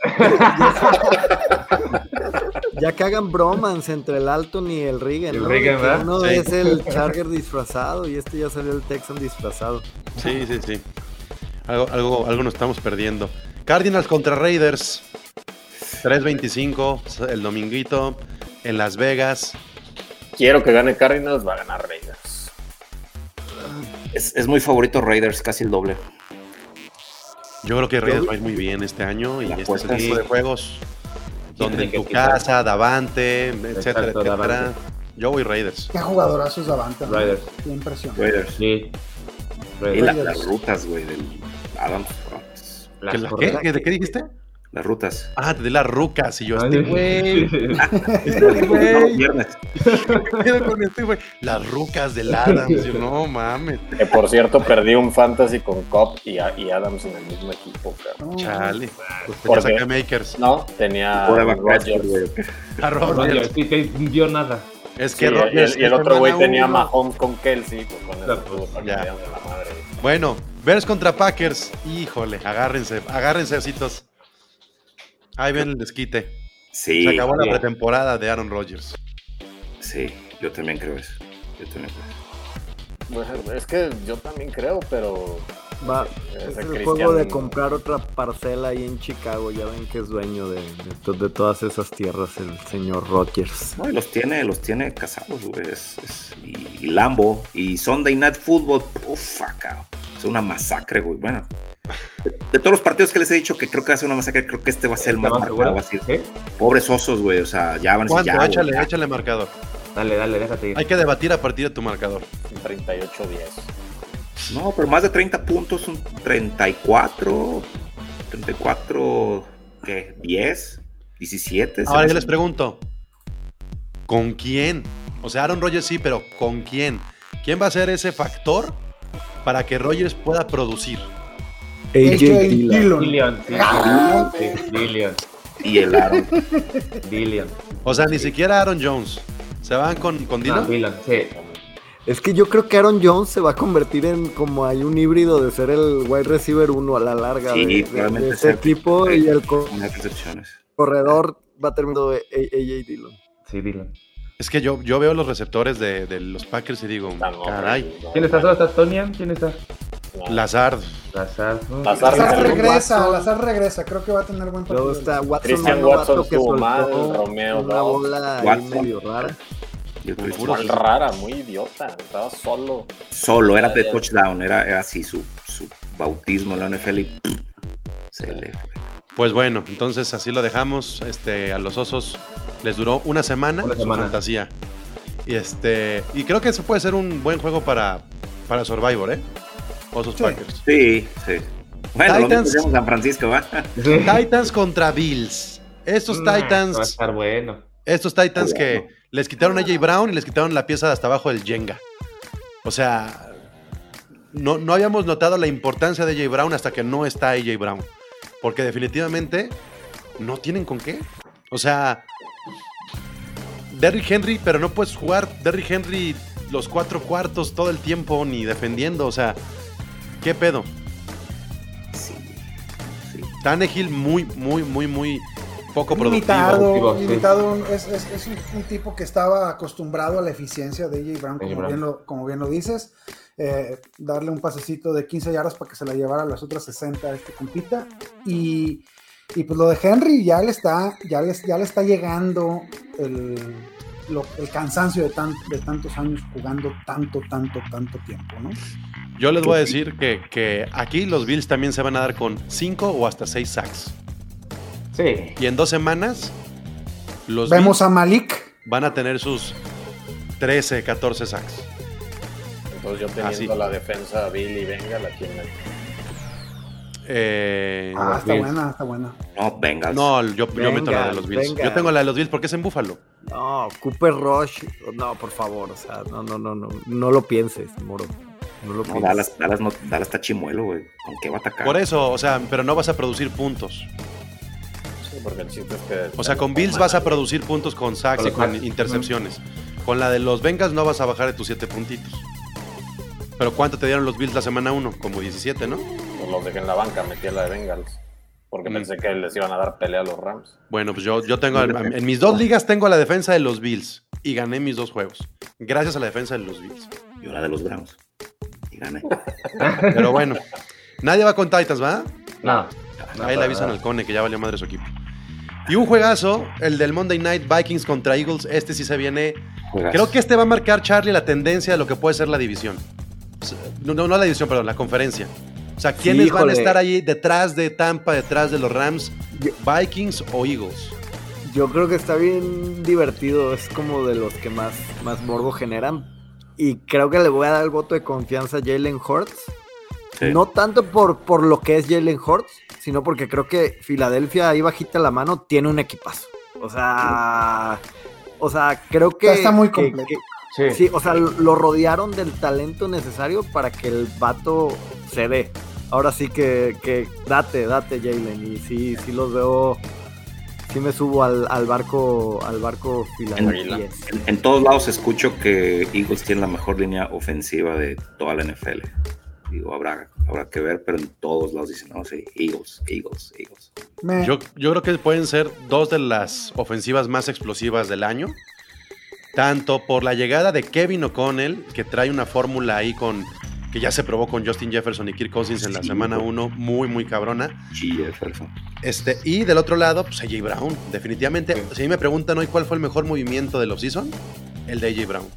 ya que hagan bromance entre el Alton y el Regan, El ¿no? Que ¿verdad? Uno Sí. es el Charger disfrazado y este ya salió el Texan disfrazado. Sí, sí, sí. Algo, algo, algo nos estamos perdiendo. Cardinals contra Raiders. 3.25 el dominguito en Las Vegas. Quiero que gane Cardinals, va a ganar Raiders. Es, es muy favorito Raiders, casi el doble. Yo creo que Raiders va a ir muy bien este año y este es el tipo de juegos donde en tu quitar. casa, Davante, etcétera, Exacto, etcétera. Davante. Yo voy Raiders. Qué jugadorazos Davante. ¿no? Raiders. Qué impresión. Raiders. Sí. Y Raiders. la- Raiders. las rutas, güey, del Adams. Roberts. Las ¿Qué, qué? ¿De qué dijiste? Las rutas. Ah, te di las rucas y yo, este güey. sí. Este No, güey. viernes. ¿qué pedo con este güey? Las rucas del Adams. Yo, no mames. Que por cierto, perdí un fantasy con Cobb y, y Adams en el mismo equipo, cabrón. Chale. Pues acá Makers. No, tenía. A que dio nada. Es Sí, que y el- Rodgers y el es otro güey tenía uno. Mahomes con Kelsey, pues con Claro, pues, ya. de la madre. Bueno, Bears contra Packers. Híjole, agárrense, agárrense, ositos. Ahí ven el desquite. Sí, Se acabó la pretemporada de Aaron Rodgers. sí, yo también creo eso. Yo también creo eso. Pues, es que yo también creo, pero Va, Ese es el Christian- juego de comprar otra parcela ahí en Chicago. Ya ven que es dueño de, de to- de todas esas tierras el señor Rodgers. No, y los tiene, los tiene casados, güey. Es- es- y, y Lambo y Sunday Night Football, ufa, cabrón. Es una masacre, güey. Bueno, de, de todos los partidos que les he dicho que creo que va a ser una masacre, creo que este va a ser el más ¿Estás marcado. Va a ser, ¿Sí? pobres osos, güey. O sea, ya van a decir, ¿Cuánto? ya, güey, échale, ya. échale marcador. Dale, dale, déjate ir. Hay que debatir a partir de tu marcador. 38-10. No, pero más de 30 puntos, un 34, 34, ¿qué? 10, 17. se Ahora yo les pregunto, ¿con quién? O sea, Aaron Rodgers sí, pero ¿con quién? ¿Quién va a ser ese factor para que Rodgers pueda producir? AJ Dillon. Dillon. Ah, sí, Dillion, Y el Aaron. Dillion. O sea, ni siquiera Aaron Jones. ¿Se van con, con Dillon? Dillon, sí. Es que yo creo que Aaron Jones se va a convertir en como hay un híbrido de ser el wide receiver uno a la larga Sí, de, de- ese equipo y el corredor va de AJ Dillon. Sí, Dillon. Es que yo, yo veo los receptores de, de los Packers y digo, caray, ¿Quién está? ¿Solo está Tonian? ¿Quién está? Lazard. Lazar. ¿no? Lazar. Lazar Watson. regresa, Lazar regresa. Creo que va a tener buen partido. Luego está Watson, Christian Watson estuvo mal, Romeo una bola Watson. medio rara. Muy rara, muy idiota. Estaba solo. Solo, era de touchdown, era, era así su, su bautismo en la NFL y se le fue. Pues bueno, entonces así lo dejamos. Este, a los osos les duró una semana, Una su fantasía. Y este, y creo que ese puede ser un buen juego para, para Survivor, ¿eh? Osos Sí. Packers. Sí, sí. Bueno, lo Titans. en San Francisco, ¿va? Titans contra Bills. Estos Nah, Va a Titans, estar bueno. estos Titans Bueno. que les quitaron a AJ Brown y les quitaron la pieza de hasta abajo del Jenga. O sea, no, no habíamos notado la importancia de AJ Brown hasta que no está AJ Brown. Porque definitivamente no tienen con qué. O sea, Derrick Henry, pero no puedes jugar Derrick Henry los cuatro cuartos todo el tiempo ni defendiendo. O sea, ¿qué pedo? Tannehill muy, muy, muy, muy poco productivo. Limitado, sí. es, es- es un, un tipo que estaba acostumbrado a la eficiencia de AJ Brown, AJ como, Brown. Bien, lo, como bien lo dices. Eh, darle un pasecito de 15 yardas para que se la llevara a las otras 60 a este compita. Y, y pues lo de Henry ya le está, ya les, ya le está llegando el, lo- el cansancio de, tan, de tantos años jugando tanto, tanto, tanto tiempo, ¿no? Yo les voy a decir que, que aquí los Bills también se van a dar con 5 o hasta 6 sacks. Sí. Y en dos semanas, los Vemos Bills a Malik. van a tener sus 13, 14 sacks. Entonces yo teniendo Así. la defensa Billy venga la tiene. Eh, Ah, está Bills. buena, está buena. No, Bengals. no, yo, yo meto la de Venga, los Bills. venga. Yo tengo la de los Bills porque es en Búfalo. No, Cooper Rush, no, por favor, o sea, no, no, no, no, no lo pienses, moro. No lo No, pienses. Dallas, Dallas, no, Dallas está chimuelo, güey. ¿Con qué va a atacar? Por eso, o sea, pero no vas a producir puntos. Sí, porque el chiste es que. O sea, con Bills vas a producir puntos con sacks y Con intercepciones. Con la de los Bengals no vas a bajar de tus 7 puntitos. Pero ¿cuánto te dieron los Bills la semana 1? Como 17, ¿no? Pues los dejé en la banca, metí a la de Bengals. Porque Mm. pensé que les iban a dar pelea a los Rams. Bueno, pues yo, yo tengo, en mis dos ligas tengo la defensa de los Bills y gané mis dos juegos. Gracias a la defensa de los Bills. Yo la de los Browns. Y gané. Pero bueno, nadie va con Titans, ¿va? No. no Ahí le avisan al Cone que ya valió madre su equipo. Y un juegazo, el del Monday Night Vikings contra Eagles. Este sí se viene. Creo que este va a marcar, Charlie, la tendencia de lo que puede ser la división. No, no, no la división, perdón, la conferencia. O sea, ¿quiénes van a estar ahí detrás de Tampa, detrás de los Rams? ¿Vikings o Eagles? Yo creo que está bien divertido, es como de los que más, más morbo generan. Y creo que le voy a dar el voto de confianza a Jalen Hurts. Sí. No tanto por, por lo que es Jalen Hurts, sino porque creo que Filadelfia ahí bajita la mano tiene un equipazo. O sea, o sea, creo que Está muy que- completo. que- Sí. Sí, o sea, lo rodearon del talento necesario para que el vato se dé. Ahora sí que, que date, date, Jalen. Y sí, sí los veo. Sí me subo al, al barco, al barco Filadelfia. En, en todos lados escucho que Eagles tiene la mejor línea ofensiva de toda la NFL. Digo, habrá, habrá que ver, pero en todos lados dicen, no, sí, Eagles, Eagles, Eagles. Me- Yo, yo creo que pueden ser dos de las ofensivas más explosivas del año. Tanto por la llegada de Kevin O'Connell, que trae una fórmula ahí con que ya se probó con Justin Jefferson y Kirk Cousins en la Sí, semana güey. 1, muy, muy cabrona. Jefferson. Este, y del otro lado, pues AJ Brown. Definitivamente, si a mí me preguntan hoy cuál fue el mejor movimiento de los season, el de AJ Brown.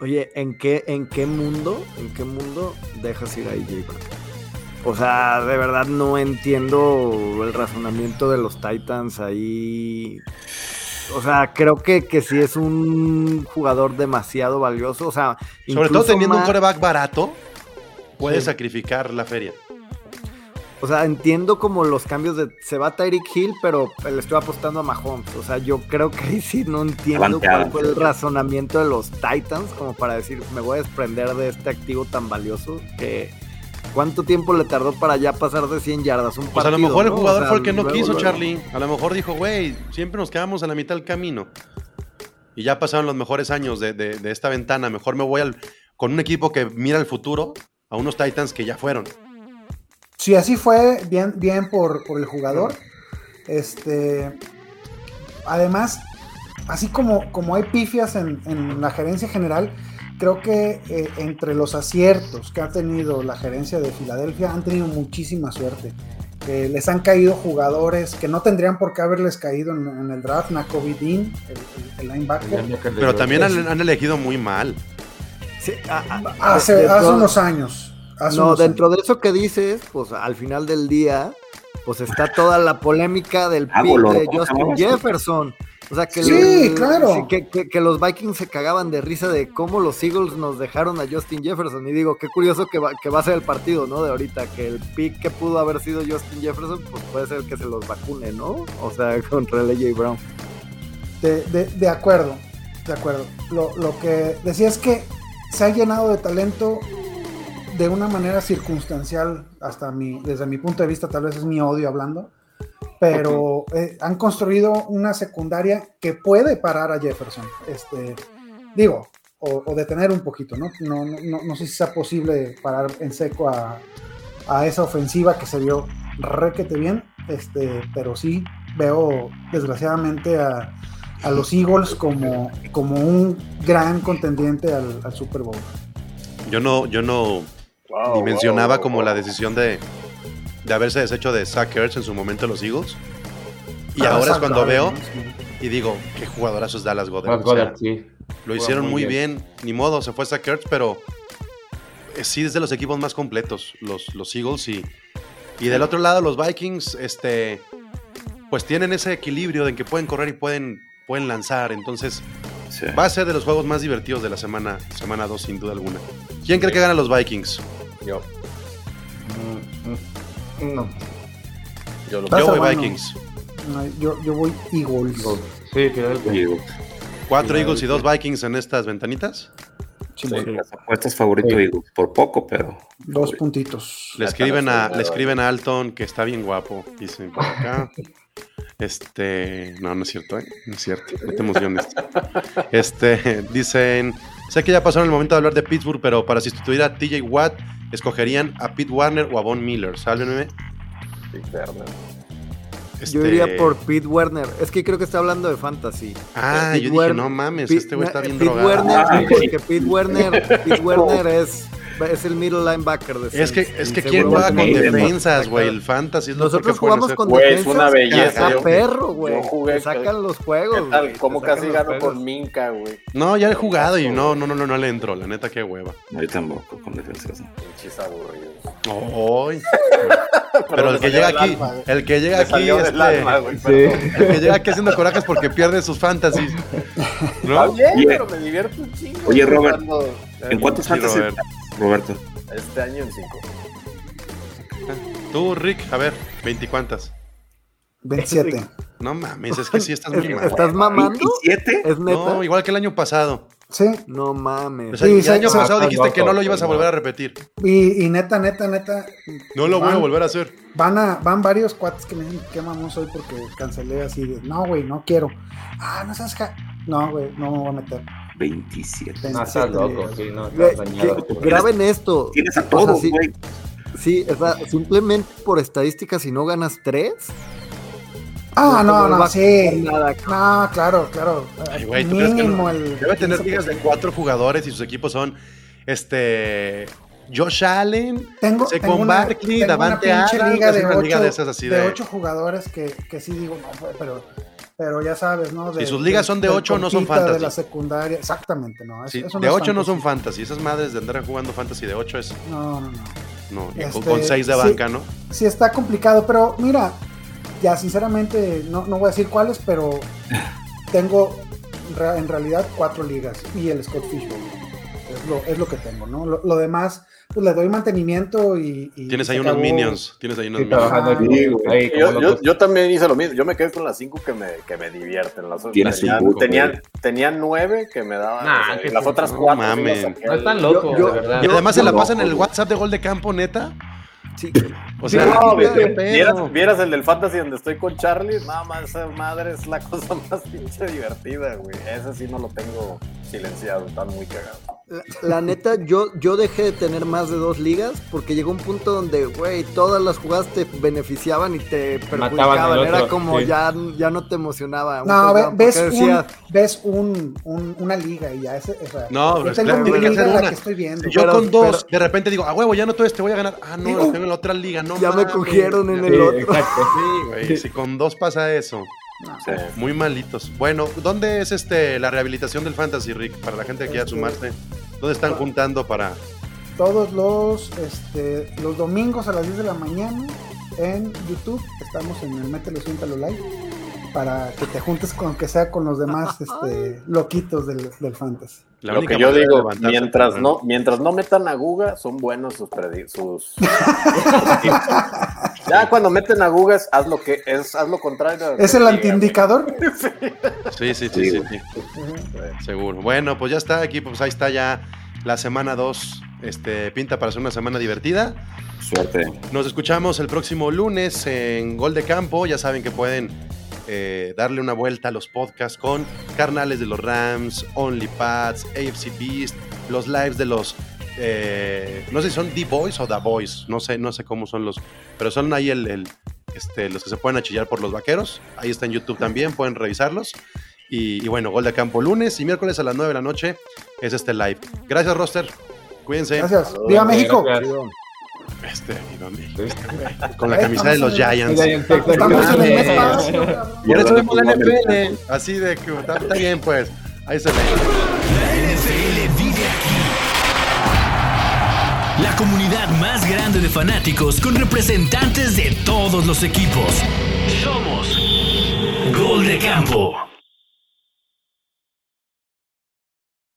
Oye, ¿en qué, ¿en qué mundo, en qué mundo dejas ir a AJ Brown? O sea, de verdad no entiendo el razonamiento de los Titans ahí. O sea, creo que, que sí es un jugador demasiado valioso. O sea, Sobre todo teniendo un coreback barato, puedes Sí. sacrificar la feria. O sea, entiendo como los cambios de. Se va Tyreek Hill, pero le estoy apostando a Mahomes. O sea, yo creo que ahí sí no entiendo cuál fue el razonamiento de los Titans, como para decir, me voy a desprender de este activo tan valioso que. ¿Cuánto tiempo le tardó para ya pasar de 100 yardas? Un Pues a lo mejor el jugador sea, fue el que no luego, quiso, luego. Charlie. A lo mejor dijo, güey, siempre nos quedamos a la mitad del camino. Y ya pasaron los mejores años de, de- de esta ventana. Mejor me voy al, con un equipo que mira el futuro a unos Titans que ya fueron. Si así fue, bien, bien por, por el jugador. Este. Además, así como, como hay pifias en, en la gerencia general, creo que eh, entre los aciertos que ha tenido la gerencia de Filadelfia han tenido muchísima suerte. Eh, les han caído jugadores que no tendrían por qué haberles caído en, en el draft, Nakobe Dean, el, el- el linebacker. Pero también han, han elegido muy mal. Sí, a- a- Hace, de- hace de- unos años. hace No, unos dentro años. de eso que dices, pues al final del día, pues está toda la polémica del pick de ¿cómo se Justin? Jefferson. O sea, que, Sí, el- claro. que, que- que los Vikings se cagaban de risa de cómo los Eagles nos dejaron a Justin Jefferson. Y digo, qué curioso que va, que va a ser el partido, ¿no? De ahorita, que el pick que pudo haber sido Justin Jefferson, pues puede ser que se los vacune, ¿no? O sea, contra el AJ Brown. De, de- de acuerdo, de acuerdo. Lo, lo que decía es que se ha llenado de talento de una manera circunstancial, hasta mi, desde mi punto de vista, tal vez es mi odio hablando, pero eh, han construido una secundaria que puede parar a Jefferson. Este, digo, o, o detener un poquito, ¿no? No, no, no- no sé si sea posible parar en seco a, a esa ofensiva que se vio requete bien, este, pero sí veo desgraciadamente a, a los Eagles como, como un gran contendiente al, al Super Bowl. Yo no, yo no Wow, wow, como wow. la decisión de, de haberse deshecho de Zach Ertz en su momento los Eagles. Y Ah, ahora es cuando veo y digo, qué jugadorazos Dallas Goddard. O sea, sí. Lo hicieron muy muy bien. Ni modo, se fue Zach Ertz, pero eh, sí es de los equipos más completos, los, los Eagles. Y, y del otro lado, los Vikings, este, pues tienen ese equilibrio de que pueden correr y pueden, pueden lanzar. Entonces, Sí. va a ser de los juegos más divertidos de la semana semana 2, sin duda alguna. ¿Quién cree que gana los Vikings? Yo, Mm, mm, No. yo lo Vas Yo voy. Vikings. No, yo, yo voy Eagles. Sí. Eagles. Cuatro Eagles y dos Vikings en estas ventanitas. Sí, Sí. Las apuestas favorito Sí. Eagles, por poco, pero Dos puntitos. Le escriben a, le escriben a Alton que está bien guapo. Dicen por acá. Este. No, no es cierto, ¿eh? No es cierto. No te emociones. Este. Dicen. Sé que ya pasaron el momento de hablar de Pittsburgh, pero para sustituir a TJ Watt, escogerían a Pete Warner o a Von Miller. Sálvenme. Sí, Werner. Yo Este- iría por Pete Werner. Es que creo que está hablando de fantasy. Ah, Pete yo dije, Werner- no mames, Pete- este güey está bien Pete drogado. Werner, Ay. porque Pete Werner, Pete Werner es, es el middle linebacker de Es que, es que ¿quién juega con defensas, güey? El fantasy es lo Nosotros que jugamos con Güey, es defensas. una belleza, Está yo- perro, güey. sacan los juegos. ¿Qué tal? güey, ¿Cómo te sacan casi gano con Minka, güey? No, ya he jugado y no, no, no, no, no le entró, la neta, qué hueva. yo tampoco con defensas. Pinches aburridos. Ay. Pero el que llega aquí, el que llega aquí, este, el que llega aquí haciendo corajes porque pierde sus fantasies. Está ¿No? bien, Oye. pero me divierto un chingo. Oye, Robert, ¿En cuántos? Robert. Roberto. Este año en cinco. Tú, Rick, a ver, ¿veinticuántas? 27. No mames, es que sí estás muy mal. ¿Estás mamando? ¿27? ¿Es neta? No, igual que el año pasado. Sí. No mames. O sea, Sí, el sí, año sí. pasado dijiste que no lo ibas a volver a repetir. Y, y neta, neta, neta. No lo voy a volver a hacer. Van, a, van varios cuates que me dicen qué mamón soy porque cancelé así de, no, güey, no quiero. Ah, no sabes qué. No, güey, no me voy a meter. 27. No, estás 27 loco, sí, no, Güey, estás dañado. graben esto. Tienes a O sea, todos, sí- güey. Sí, o sea, simplemente por estadística, si no ganas tres, Ah, No no, no, sí. nada. No, claro, claro. Ay, güey, ¿tú crees que no? Mínimo el. Debe tener 15%. ligas de cuatro jugadores y sus equipos son este Josh Allen, Tengo, tengo una, Barkley, tengo una Davante pinche Adams, liga de una ocho, liga de esas así de de- ocho jugadores que, que sí digo, no, pero, pero ya sabes, ¿no? De- Si sus ligas son de del ocho, no son compita, De fantasy. la secundaria, exactamente, ¿no? es- Sí, eso de es 8 no son fantasy. fantasy. Esas madres de andar jugando fantasy de 8 es. No, no, no. No, Este, con 6 de sí. banca, ¿no? Sí está complicado, pero mira, ya sinceramente no, no voy a decir cuáles, pero tengo en realidad cuatro ligas y el Scott Fishbowl. Es lo, es lo que tengo, ¿no? Lo, lo demás, pues le doy mantenimiento y. y Tienes ahí unos acabó. minions. Tienes ahí unos Sí, minions. trabajando aquí, ahí, como Yo, yo, yo también hice lo mismo. Yo me quedé con las cinco que me, que me divierten. Las Tienes tenían, cinco, tenían, güey. tenían nueve que me daban. Nah, o sea, las otras no cuatro. mames. No están locos, yo- de verdad. Y además se la pasan en el güey. WhatsApp de gol de campo, neta. Sí. O sea, No. ¿Vieras, vieras el del fantasy donde estoy con Charlie, nada más esa madre es la cosa más pinche divertida, güey. Ese sí no lo tengo silenciado, está muy cagado. La, la neta, yo, yo dejé de tener más de dos ligas porque llegó un punto donde, güey, todas las jugadas te beneficiaban y te perjudicaban. Era como sí. ya, ya no te emocionaba. No, ve- ves, un, ves un, un- una liga y ya o sea, No, yo pues, tengo claro, mi liga la que estoy viendo. Yo Pero- con dos, pero- de repente digo, a huevo, ya no todo este, voy a ganar. Ah, no, tengo en la otra liga. No, ya me cogieron en Ya- el Sí, otro. exacto. Sí, güey. Si con dos pasa eso. Sí. Muy malitos. Bueno, ¿dónde es este la rehabilitación del fantasy, Rick? Para la gente que quiera Este- sumarse. ¿Dónde están juntando para.? todos los, este, los domingos a las 10 de la mañana en YouTube. Estamos en el Mételo, Siéntalo Live. Para que te juntes con que sea con los demás este, loquitos del, del fantasy. La Lo que yo digo, mientras no, mientras no metan a Guga, son buenos sus predi- sus. ya cuando meten a Guga, es- haz lo que es, haz lo contrario. ¿Es el antiindicador? Sí, sí, sí, Sí, sí. Seguro. Bueno, pues ya está aquí, pues ahí está ya la semana 2. Este, pinta para ser una semana divertida. Suerte. Nos escuchamos el próximo lunes en Gol de Campo. Ya saben que pueden eh, darle una vuelta a los podcasts con Carnales de los Rams, OnlyPads, AFC Beast, los lives de los. eh, no sé si son The Boys o The Boys. No sé, no sé cómo son los. Pero son ahí el, el- este, los que se pueden achillar por los vaqueros. Ahí está en YouTube también, pueden revisarlos. Y, y bueno, gol de campo lunes y miércoles a las 9 de la noche es este live. Gracias, Roster. Cuídense. Gracias. ¡Viva México! Gracias. Este, ¿y dónde? Este, güey, con la camisa de los Giants. Estamos en el mes espacio, cabrón. Por eso vemos la NFL. Así de que está, está bien, pues. Ahí se lee. La NFL vive aquí. La comunidad más grande de fanáticos con representantes de todos los equipos. Somos Gol de Campo.